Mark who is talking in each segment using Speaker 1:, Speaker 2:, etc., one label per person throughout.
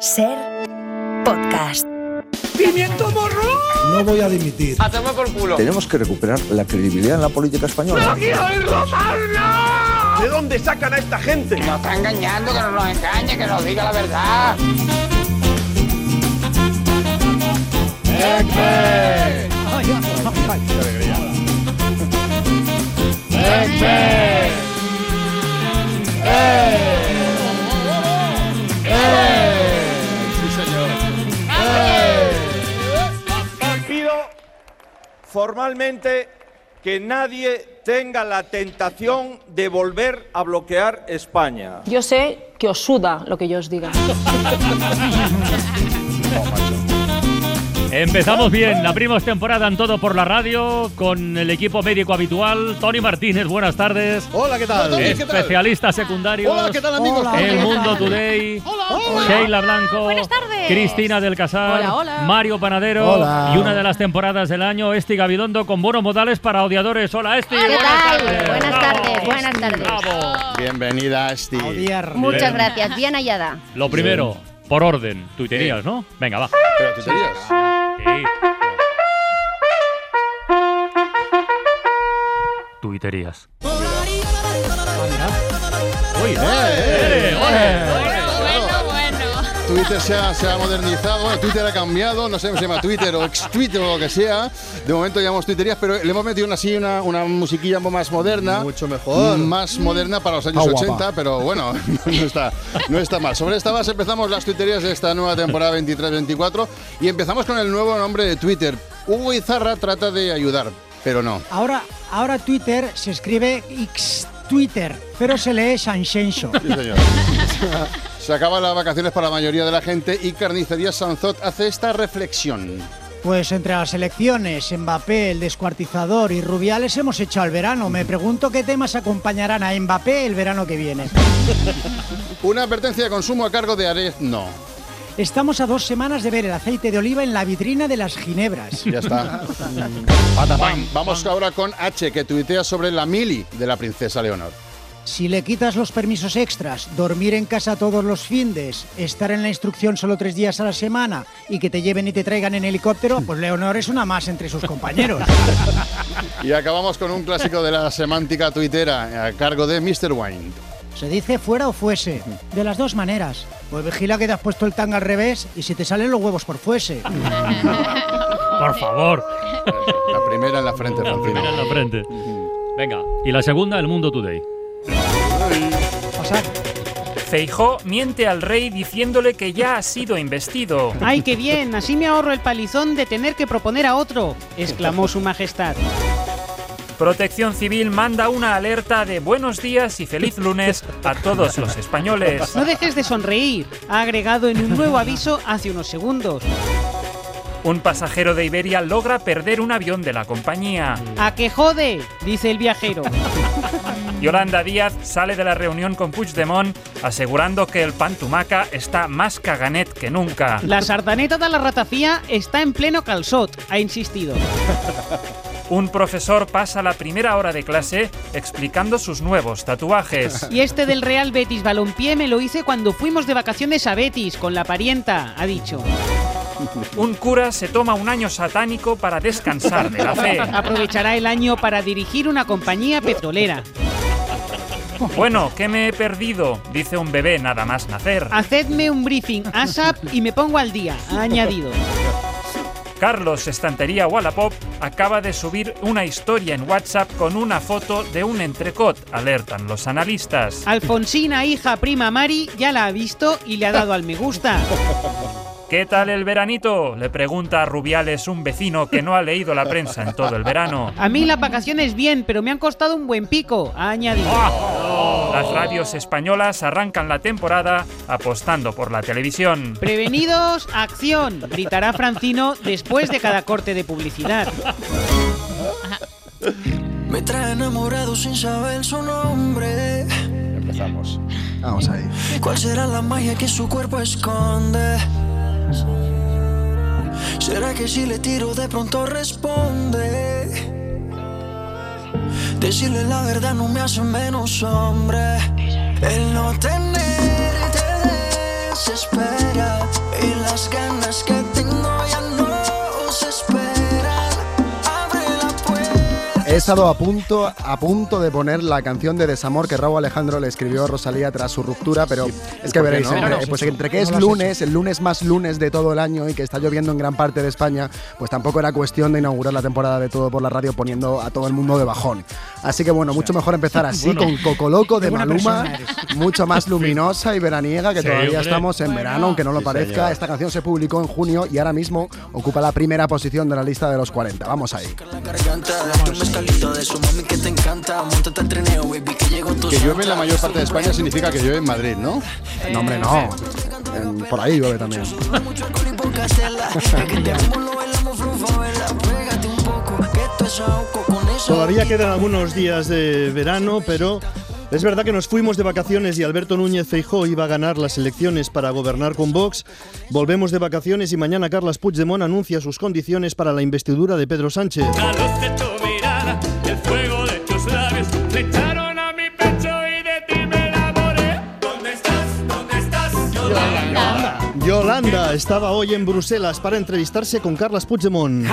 Speaker 1: Ser podcast.
Speaker 2: ¡Pimiento morro!
Speaker 3: No voy a dimitir.
Speaker 2: ¡A tomar por culo!
Speaker 4: Tenemos que recuperar la credibilidad en la política española.
Speaker 2: ¡No quiero oírlo más, no!
Speaker 5: ¿De dónde sacan a esta gente?
Speaker 6: Nos está engañando, que nos lo engañe, que nos diga la verdad.
Speaker 2: ¡Ekme!
Speaker 3: Ay, ay, ay.
Speaker 5: ¡Qué.
Speaker 2: ¡Eh! ¡Eh!
Speaker 5: Formalmente que nadie tenga la tentación de volver a bloquear España.
Speaker 7: Yo sé que os suda lo que yo os diga.
Speaker 8: Empezamos bien, abrimos temporada en todo por la radio con el equipo médico habitual. Tony Martínez, buenas tardes.
Speaker 3: Hola, ¿qué tal?
Speaker 8: Especialistas secundarios.
Speaker 3: Hola, ¿qué tal, amigos?
Speaker 7: Hola.
Speaker 8: El
Speaker 7: ¿qué
Speaker 8: Mundo
Speaker 7: tal?
Speaker 8: Today.
Speaker 3: Hola.
Speaker 8: Sheila Blanco.
Speaker 7: Buenas tardes.
Speaker 8: Cristina del Casal.
Speaker 7: Hola, hola.
Speaker 8: Mario Panadero.
Speaker 3: Hola.
Speaker 8: Y una de las temporadas del año, Esti Gabilondo con buenos modales para odiadores. Hola, Esti.
Speaker 9: ¿Qué
Speaker 8: buenas
Speaker 9: tal?
Speaker 8: tardes.
Speaker 9: Buenas
Speaker 8: Bravo.
Speaker 9: tardes, buenas tardes.
Speaker 8: Bravo.
Speaker 5: Bienvenida, Esti.
Speaker 9: Muchas
Speaker 8: Bien.
Speaker 9: gracias, bien hallada.
Speaker 8: Lo primero, por orden, tuiterías, ¿no? Venga, va.
Speaker 5: Pero tú serías.
Speaker 8: Sí. Tuiterías. Uy, eh, ole.
Speaker 10: Twitter se ha, se ha modernizado, bueno, Twitter ha cambiado, no sé si se llama Twitter o ex-Twitter o lo que sea. De momento llamamos Twitterías, pero le hemos metido una, así una, una musiquilla un poco más moderna.
Speaker 3: Mucho mejor.
Speaker 10: Más moderna para los años
Speaker 3: Ah, guapa.
Speaker 10: 80, pero bueno, no está, no está mal. Sobre esta base empezamos las Twitterías de esta nueva temporada 23-24 y empezamos con el nuevo nombre de Twitter. Hugo Izarra trata de ayudar, pero no.
Speaker 11: Ahora, ahora Twitter se escribe X Twitter, pero se lee Sanshenso.
Speaker 10: Sí, señor. Se acaban las vacaciones para la mayoría de la gente y Carnicería Sanzot hace esta reflexión.
Speaker 11: Pues entre las elecciones, Mbappé, el descuartizador y Rubiales hemos hecho al verano. Me pregunto qué temas acompañarán a Mbappé el verano que viene.
Speaker 10: Una advertencia de consumo a cargo de Arez, no.
Speaker 11: Estamos a dos semanas de ver el aceite de oliva en la vitrina de las ginebras.
Speaker 10: Ya está. Vam- Vamos ahora con H, que tuitea sobre la mili de la princesa Leonor.
Speaker 11: Si le quitas los permisos extras, dormir en casa todos los findes, estar en la instrucción solo tres días a la semana y que te lleven y te traigan en helicóptero, pues Leonor es una más entre sus compañeros.
Speaker 10: Y acabamos con un clásico de la semántica tuitera a cargo de Mr. Wine.
Speaker 11: Se dice fuera o fuese, de las dos maneras. Pues vigila que te has puesto el tanga al revés y si te salen los huevos por fuese.
Speaker 8: Por favor.
Speaker 10: La primera en la frente,
Speaker 8: La
Speaker 10: Francino.
Speaker 8: primera en la frente. Venga. Y la segunda, El Mundo Today.
Speaker 11: Pasad.
Speaker 12: Feijó miente al rey diciéndole que ya ha sido investido.
Speaker 7: ¡Ay, qué bien! Así me ahorro el palizón de tener que proponer a otro, exclamó su majestad.
Speaker 12: Protección Civil manda una alerta de buenos días y feliz lunes a todos los españoles.
Speaker 7: No dejes de sonreír, ha agregado en un nuevo aviso hace unos segundos.
Speaker 12: Un pasajero de Iberia logra perder un avión de la compañía.
Speaker 7: ¡A que jode! dice el viajero.
Speaker 12: Yolanda Díaz sale de la reunión con Puigdemont asegurando que el pantumaca está más caganet que nunca.
Speaker 7: La sardaneta de la ratafía está en pleno calzot, ha insistido.
Speaker 12: Un profesor pasa la primera hora de clase explicando sus nuevos tatuajes.
Speaker 7: Y este del Real Betis Balompié me lo hice cuando fuimos de vacaciones a Betis con la parienta, ha dicho.
Speaker 12: Un cura se toma un año satánico para descansar de la fe.
Speaker 7: Aprovechará el año para dirigir una compañía petrolera.
Speaker 12: Bueno, ¿qué me he perdido? Dice un bebé nada más nacer.
Speaker 7: Hacedme un briefing ASAP y me pongo al día, ha añadido.
Speaker 12: Carlos Estantería Wallapop acaba de subir una historia en WhatsApp con una foto de un entrecot, alertan los analistas.
Speaker 7: Alfonsina, hija, prima Mari, ya la ha visto y le ha dado al me gusta.
Speaker 12: ¿Qué tal el veranito? Le pregunta a Rubiales un vecino que no ha leído la prensa en todo el verano.
Speaker 7: A mí las vacaciones bien, pero me han costado un buen pico, ha añadido.
Speaker 12: Las radios españolas arrancan la temporada apostando por la televisión.
Speaker 7: Prevenidos, acción, gritará Francino después de cada corte de publicidad.
Speaker 13: Me trae enamorado sin saber su nombre.
Speaker 10: Empezamos.
Speaker 3: Vamos ahí.
Speaker 13: ¿Cuál será la magia que su cuerpo esconde? ¿Será que si le tiro de pronto responde? Decirle la verdad no me hace menos hombre. El no tenerte desespera.
Speaker 14: Estado a punto, a punto de poner la canción de desamor que Raúl Alejandro le escribió a Rosalía tras su ruptura, pero es que
Speaker 10: ¿Por qué
Speaker 14: veréis,
Speaker 10: no?
Speaker 14: entre, pues entre que es lunes, el lunes más lunes de todo el año y que está lloviendo en gran parte de España, pues tampoco era cuestión de inaugurar la temporada de Todo por la Radio poniendo a todo el mundo de bajón. Así que bueno, mucho mejor empezar así,
Speaker 15: Bueno.
Speaker 14: con Coco Loco de Maluma, mucho más luminosa y veraniega, que
Speaker 8: Sí,
Speaker 14: todavía
Speaker 8: hombre.
Speaker 14: estamos en verano, aunque no lo
Speaker 10: Sí,
Speaker 14: parezca.
Speaker 10: señor.
Speaker 14: Esta canción se publicó en junio y ahora mismo ocupa la primera posición de la lista de los 40. Vamos ahí.
Speaker 13: De su mami que te encanta. Montate al trineo, baby, que llegó tu
Speaker 10: Que llueve en la mayor parte de España significa que llueve en Madrid, ¿no?
Speaker 14: No, hombre, no. En- por ahí llueve también.
Speaker 3: Todavía quedan algunos días de verano, pero es verdad que nos fuimos de vacaciones y Alberto Núñez Feijó iba a ganar las elecciones para gobernar con Vox. Volvemos de vacaciones y mañana Carlas Puigdemont anuncia sus condiciones para la investidura de Pedro Sánchez.
Speaker 16: Fuego de tus labios, le
Speaker 3: Yolanda estaba hoy en Bruselas para entrevistarse con Carlas Puigdemont.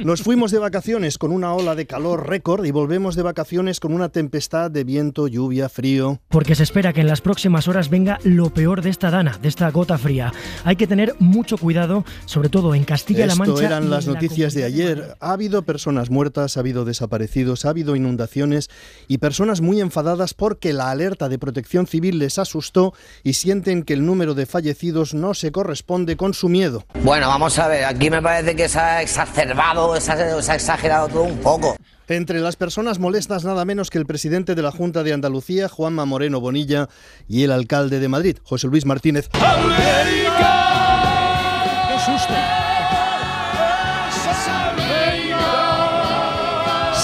Speaker 3: Nos fuimos de vacaciones con una ola de calor récord y volvemos de vacaciones con una tempestad de viento, lluvia, frío.
Speaker 17: Porque se espera que en las próximas horas venga lo peor de esta dana, de esta gota fría. Hay que tener mucho cuidado, sobre todo en Castilla-La
Speaker 3: Esto
Speaker 17: Mancha.
Speaker 3: eran
Speaker 17: y
Speaker 3: las
Speaker 17: en la
Speaker 3: noticias de ayer. Ha habido personas muertas, ha habido desaparecidos, ha habido inundaciones y personas muy enfadadas porque la alerta de protección civil les asustó y sienten que el número de fallecidos no se corresponde con su miedo.
Speaker 18: Bueno, vamos a ver, aquí me parece que se ha exacerbado, se ha, se ha exagerado todo un poco.
Speaker 3: Entre las personas molestas nada menos que el presidente de la Junta de Andalucía, Juanma Moreno Bonilla, y el alcalde de Madrid, José Luis Martínez.
Speaker 15: ¡Qué susto!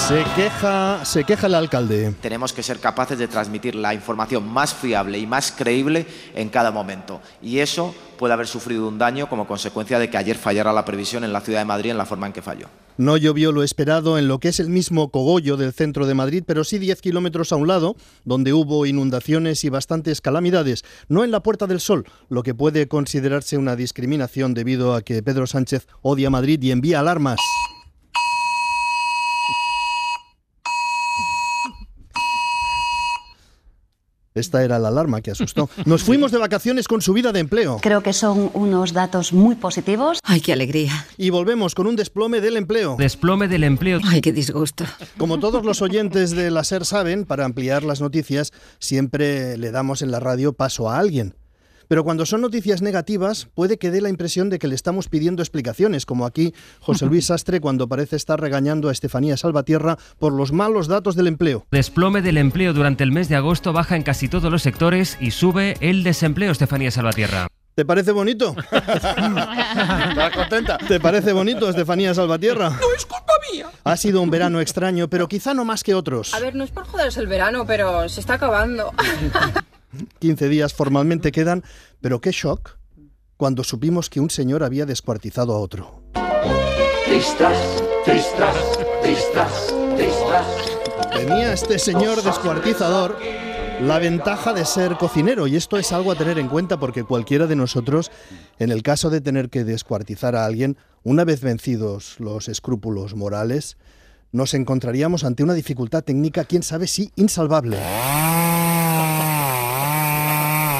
Speaker 3: Se queja, se queja el alcalde.
Speaker 19: Tenemos que ser capaces de transmitir la información más fiable y más creíble en cada momento. Y eso puede haber sufrido un daño como consecuencia de que ayer fallara la previsión en la ciudad de Madrid en la forma en que falló.
Speaker 3: No llovió lo esperado en lo que es el mismo cogollo del centro de Madrid, pero sí 10 kilómetros a un lado, donde hubo inundaciones y bastantes calamidades. No en la Puerta del Sol, lo que puede considerarse una discriminación debido a que Pedro Sánchez odia Madrid y envía alarmas. Esta era la alarma que asustó. Nos fuimos de vacaciones con subida de empleo.
Speaker 20: Creo que son unos datos muy positivos.
Speaker 21: Ay, qué alegría.
Speaker 3: Y volvemos con un desplome del empleo.
Speaker 17: Desplome del empleo.
Speaker 21: Ay, qué disgusto.
Speaker 3: Como todos los oyentes de la SER saben, para ampliar las noticias siempre le damos en la radio paso a alguien. Pero cuando son noticias negativas, puede que dé la impresión de que le estamos pidiendo explicaciones, como aquí José Luis Sastre cuando parece estar regañando a Estefanía Salvatierra por los malos datos del empleo.
Speaker 17: Desplome del empleo durante el mes de agosto baja en casi todos los sectores y sube el desempleo, Estefanía Salvatierra.
Speaker 3: ¿Te parece bonito?
Speaker 10: ¿Estás contenta?
Speaker 3: ¿Te parece bonito, Estefanía Salvatierra?
Speaker 22: No es culpa mía.
Speaker 3: Ha sido un verano extraño, pero quizá no más que otros.
Speaker 22: A ver, no es por joderos el verano, pero se está acabando.
Speaker 3: 15 días formalmente quedan, pero qué shock cuando supimos que un señor había descuartizado a otro.
Speaker 16: Tristas, tristas, tristas, tristas.
Speaker 3: Tenía este señor descuartizador la ventaja de ser cocinero y esto es algo a tener en cuenta porque cualquiera de nosotros, en el caso de tener que descuartizar a alguien, una vez vencidos los escrúpulos morales, nos encontraríamos ante una dificultad técnica, quién sabe si insalvable.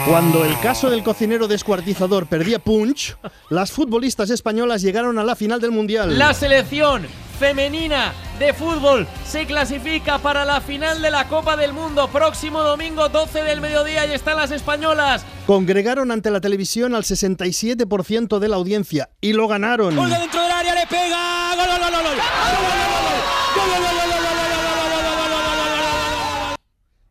Speaker 3: Cuando el caso del cocinero descuartizador perdía punch, las futbolistas españolas llegaron a la final del Mundial.
Speaker 23: La selección femenina de fútbol se clasifica para la final de la Copa del Mundo próximo domingo 12 del mediodía y están las españolas.
Speaker 3: Congregaron ante la televisión al 67% de la audiencia y lo ganaron.
Speaker 16: Olga dentro del área le pega. Gol, gol, gol, gol, gol. Gol, gol, gol, gol, gol,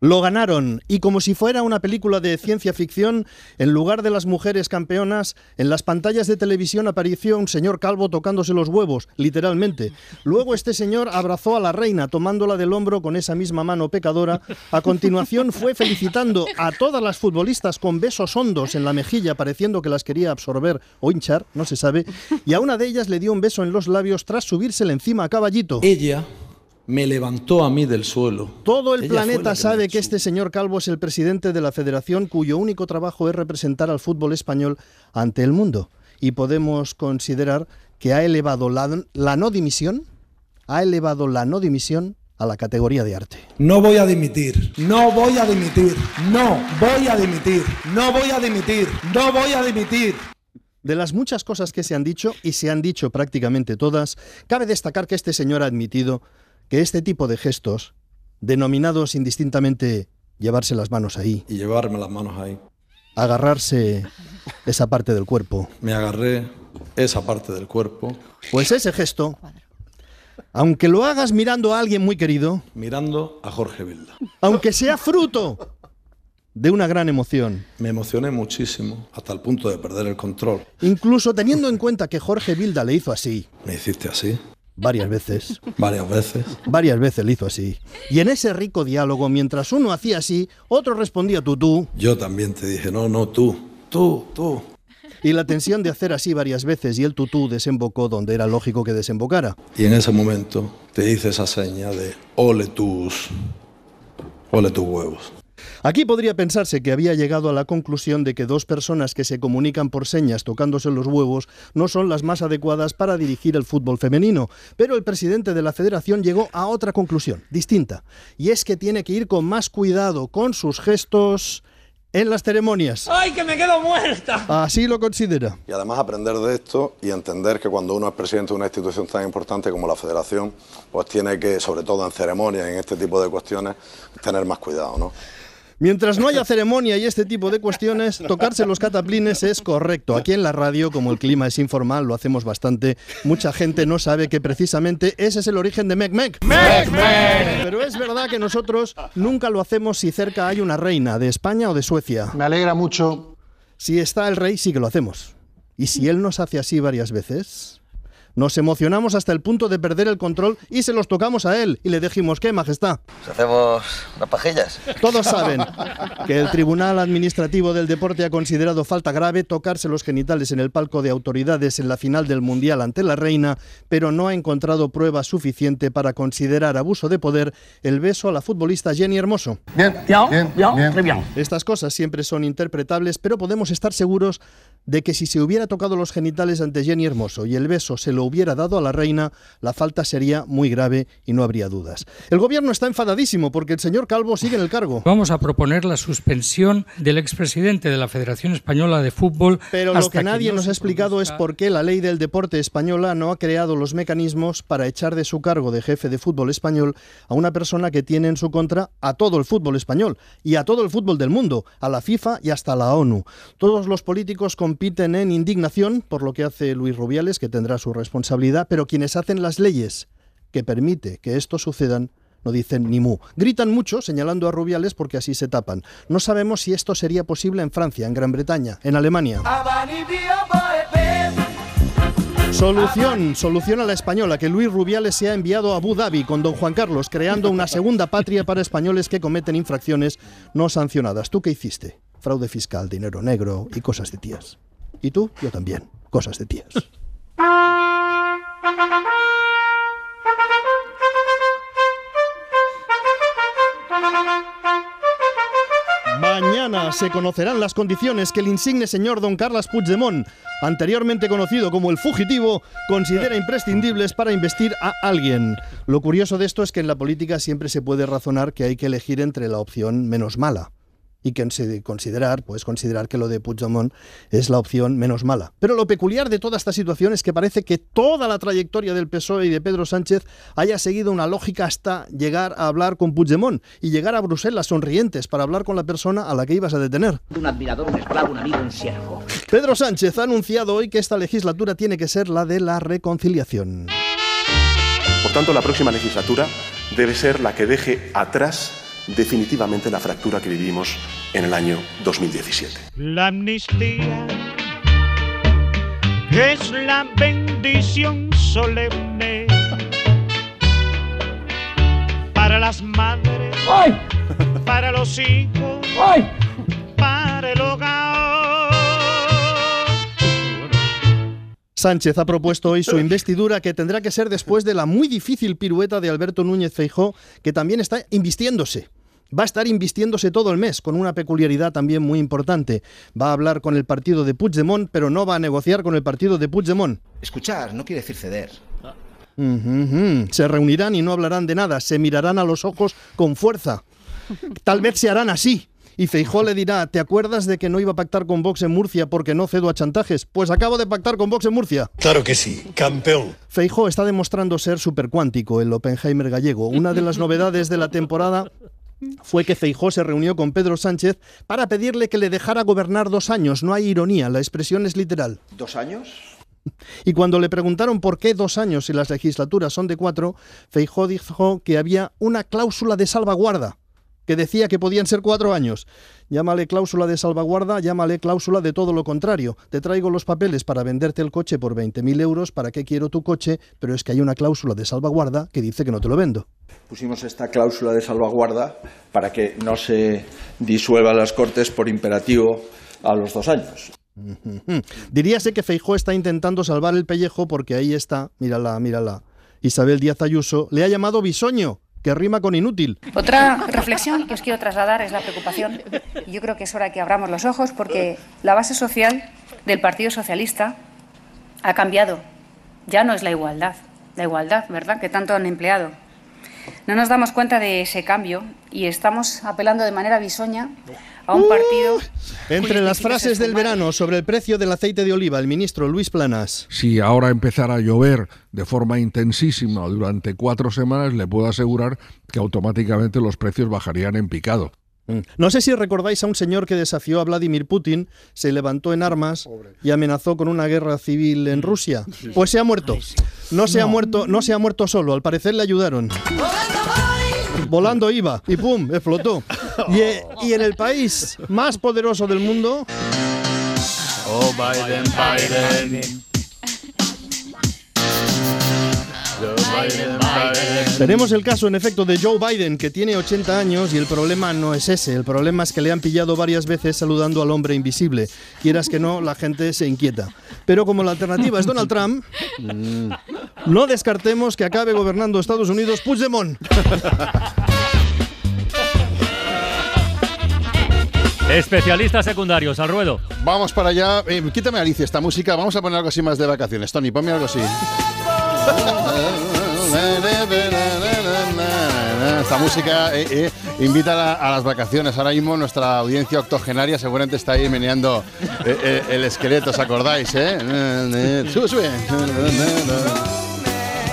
Speaker 3: Lo ganaron y como si fuera una película de ciencia ficción, en lugar de las mujeres campeonas, en las pantallas de televisión apareció un señor calvo tocándose los huevos, literalmente. Luego este señor abrazó a la reina tomándola del hombro con esa misma mano pecadora. A continuación fue felicitando a todas las futbolistas con besos hondos en la mejilla, pareciendo que las quería absorber o hinchar, no se sabe, y a una de ellas le dio un beso en los labios tras subírsele encima a caballito.
Speaker 24: Ella me levantó a mí del suelo.
Speaker 3: Todo el
Speaker 24: Ella
Speaker 3: planeta sabe que este señor Calvo es el presidente de la federación cuyo único trabajo es representar al fútbol español ante el mundo. Y podemos considerar que ha elevado la, la no dimisión, ha elevado la no dimisión a la categoría de arte.
Speaker 2: No voy a dimitir, no voy a dimitir, no voy a dimitir, no voy a dimitir, no voy a dimitir.
Speaker 3: De las muchas cosas que se han dicho, y se han dicho prácticamente todas, cabe destacar que este señor ha admitido que este tipo de gestos, denominados indistintamente llevarse las manos ahí,
Speaker 24: Y llevarme las manos ahí.
Speaker 3: agarrarse esa parte del cuerpo,
Speaker 24: Me agarré esa parte del cuerpo,
Speaker 3: pues ese gesto, aunque lo hagas mirando a alguien muy querido,
Speaker 24: mirando a Jorge Vilda.
Speaker 3: aunque sea fruto de una gran emoción,
Speaker 24: Me emocioné muchísimo, hasta el punto de perder el control.
Speaker 3: incluso teniendo en cuenta que Jorge Vilda le hizo así,
Speaker 24: Me hiciste así,
Speaker 3: varias veces,
Speaker 24: varias veces.
Speaker 3: varias veces le hizo así, y en ese rico diálogo, mientras uno hacía así, otro respondía tú, tú,
Speaker 24: Yo también te dije, no, no, tú, tú, tú.
Speaker 3: y la tensión de hacer así varias veces y el tutú desembocó donde era lógico que desembocara.
Speaker 24: Y en ese momento te hice esa seña de ole tus, ole tus huevos.
Speaker 3: Aquí podría pensarse que había llegado a la conclusión de que dos personas que se comunican por señas tocándose los huevos no son las más adecuadas para dirigir el fútbol femenino, pero el presidente de la federación llegó a otra conclusión, distinta, y es que tiene que ir con más cuidado con sus gestos en las ceremonias.
Speaker 16: ¡Ay, que me quedo muerta!
Speaker 3: Así lo considera.
Speaker 25: Y además aprender de esto y entender que cuando uno es presidente de una institución tan importante como la federación, pues tiene que, sobre todo en ceremonias y en este tipo de cuestiones, tener más cuidado, ¿no?
Speaker 3: Mientras no haya ceremonia y este tipo de cuestiones, tocarse los cataplines es correcto. Aquí en la radio, como el clima es informal, lo hacemos bastante. Mucha gente no sabe que precisamente ese es el origen de Mec Mec. Pero es verdad que nosotros nunca lo hacemos si cerca hay una reina de España o de Suecia.
Speaker 14: Me alegra mucho.
Speaker 3: Si está el rey, sí que lo hacemos. Y si él nos hace así varias veces, nos emocionamos hasta el punto de perder el control y se los tocamos a él y le dijimos, ¿qué, majestad?
Speaker 18: Hacemos unas pajillas.
Speaker 3: Todos saben que el Tribunal Administrativo del Deporte ha considerado falta grave tocarse los genitales en el palco de autoridades en la final del Mundial ante la reina, pero no ha encontrado prueba suficiente para considerar abuso de poder el beso a la futbolista Jenny Hermoso.
Speaker 14: Bien, bien, bien, bien.
Speaker 3: Estas cosas siempre son interpretables, pero podemos estar seguros de que si se hubiera tocado los genitales ante Jenny Hermoso y el beso se lo hubiera dado a la reina, la falta sería muy grave y no habría dudas. El gobierno está enfadadísimo porque el señor Calvo sigue en el cargo.
Speaker 26: Vamos a proponer la suspensión del expresidente de la Federación Española de Fútbol.
Speaker 3: Pero lo que nadie
Speaker 26: no
Speaker 3: nos ha explicado es por qué la ley del deporte española no ha creado los mecanismos para echar de su cargo de jefe de fútbol español a una persona que tiene en su contra a todo el fútbol español y a todo el fútbol del mundo, a la FIFA y hasta la ONU. Todos los políticos compiten en indignación por lo que hace Luis Rubiales, que tendrá su responsabilidad, pero quienes hacen las leyes que permite que esto sucedan no dicen ni mu. Gritan mucho señalando a Rubiales porque así se tapan. No sabemos si esto sería posible en Francia, en Gran Bretaña, en Alemania. Solución, solución a la española, que Luis Rubiales se ha enviado a Abu Dhabi con don Juan Carlos, creando una segunda patria para españoles que cometen infracciones no sancionadas. ¿Tú qué hiciste? Fraude fiscal, dinero negro y cosas de tías. ¿Y tú? Yo también. Cosas de tías. Mañana se conocerán las condiciones que el insigne señor don Carlos Puigdemont, anteriormente conocido como el fugitivo, considera imprescindibles para investir a alguien. Lo curioso de esto es que en la política siempre se puede razonar que hay que elegir entre la opción menos mala y que se considerar, puedes considerar que lo de Puigdemont es la opción menos mala. Pero lo peculiar de toda esta situación es que parece que toda la trayectoria del PSOE y de Pedro Sánchez haya seguido una lógica hasta llegar a hablar con Puigdemont y llegar a Bruselas sonrientes para hablar con la persona a la que ibas a detener.
Speaker 21: Un admirador, un esclavo, un amigo, un siervo.
Speaker 3: Pedro Sánchez ha anunciado hoy que esta legislatura tiene que ser la de la reconciliación.
Speaker 27: Por tanto, la próxima legislatura debe ser la que deje atrás definitivamente la fractura que vivimos en el año 2017.
Speaker 16: La amnistía es la bendición solemne para las madres, para los hijos, para el hogar.
Speaker 3: Sánchez ha propuesto hoy su investidura que tendrá que ser después de la muy difícil pirueta de Alberto Núñez Feijó, que también está invistiéndose. Va a estar invistiéndose todo el mes, con una peculiaridad también muy importante. Va a hablar con el partido de Puigdemont, pero no va a negociar con el partido de Puigdemont.
Speaker 28: Escuchar no quiere decir ceder.
Speaker 3: Se reunirán y no hablarán de nada, se mirarán a los ojos con fuerza. Tal vez se harán así. Y Feijó le dirá, ¿te acuerdas de que no iba a pactar con Vox en Murcia porque no cedo a chantajes? Pues acabo de pactar con Vox en Murcia.
Speaker 24: Claro que sí, campeón.
Speaker 3: Feijó está demostrando ser supercuántico, el Oppenheimer gallego. Una de las novedades de la temporada fue que Feijó se reunió con Pedro Sánchez para pedirle que le dejara gobernar dos años. No hay ironía, la expresión es literal.
Speaker 29: ¿Dos años?
Speaker 3: Y cuando le preguntaron por qué dos años si las legislaturas son de cuatro, Feijó dijo que había una cláusula de salvaguarda que decía que podían ser cuatro años. Llámale cláusula de salvaguarda, llámale cláusula de todo lo contrario. Te traigo los papeles para venderte el coche por 20.000 euros, ¿para qué quiero tu coche? Pero es que hay una cláusula de salvaguarda que dice que no te lo vendo.
Speaker 29: Pusimos esta cláusula de salvaguarda para que no se disuelvan las Cortes por imperativo a los dos años.
Speaker 3: Diríase que Feijó está intentando salvar el pellejo porque ahí está, mírala, mírala. Isabel Díaz Ayuso le ha llamado bisoño, que rima con inútil.
Speaker 30: Otra reflexión que os quiero trasladar es la preocupación. Yo creo que es hora que abramos los ojos porque la base social del Partido Socialista ha cambiado. Ya no es la igualdad, la igualdad, ¿verdad?, que tanto han empleado. No nos damos cuenta de ese cambio y estamos apelando de manera bisoña a un partido.
Speaker 3: Entre las frases del verano sobre el precio del aceite de oliva, el ministro Luis Planas.
Speaker 31: Si ahora empezara a llover de forma intensísima durante cuatro semanas, le puedo asegurar que automáticamente los precios bajarían en picado.
Speaker 3: Mm. No sé si recordáis a un señor que desafió a Vladimir Putin, se levantó en armas y amenazó con una guerra civil en Rusia. Pues se ha muerto. No se ha muerto, no se ha muerto solo, al parecer le ayudaron. Volando iba y pum, explotó. Y, eh, y en el país más poderoso del mundo,
Speaker 16: Oh, Biden, Biden. Biden, Biden.
Speaker 3: Tenemos el caso, en efecto, de Joe Biden, que tiene 80 años y el problema no es ese. El problema es que le han pillado varias veces saludando al hombre invisible. Quieras que no, la gente se inquieta. Pero como la alternativa es Donald Trump, no descartemos que acabe gobernando Estados Unidos Puigdemont.
Speaker 8: Especialistas secundarios, al ruedo.
Speaker 10: Vamos para allá. Eh, quítame, Alicia, esta música. Vamos a poner algo así más de vacaciones. Tony, ponme algo así. Esta música eh, eh, invita a, la- a las vacaciones. Ahora mismo nuestra audiencia octogenaria seguramente está ahí meneando eh, eh, el esqueleto, ¿os acordáis? Eh? Sube, sube.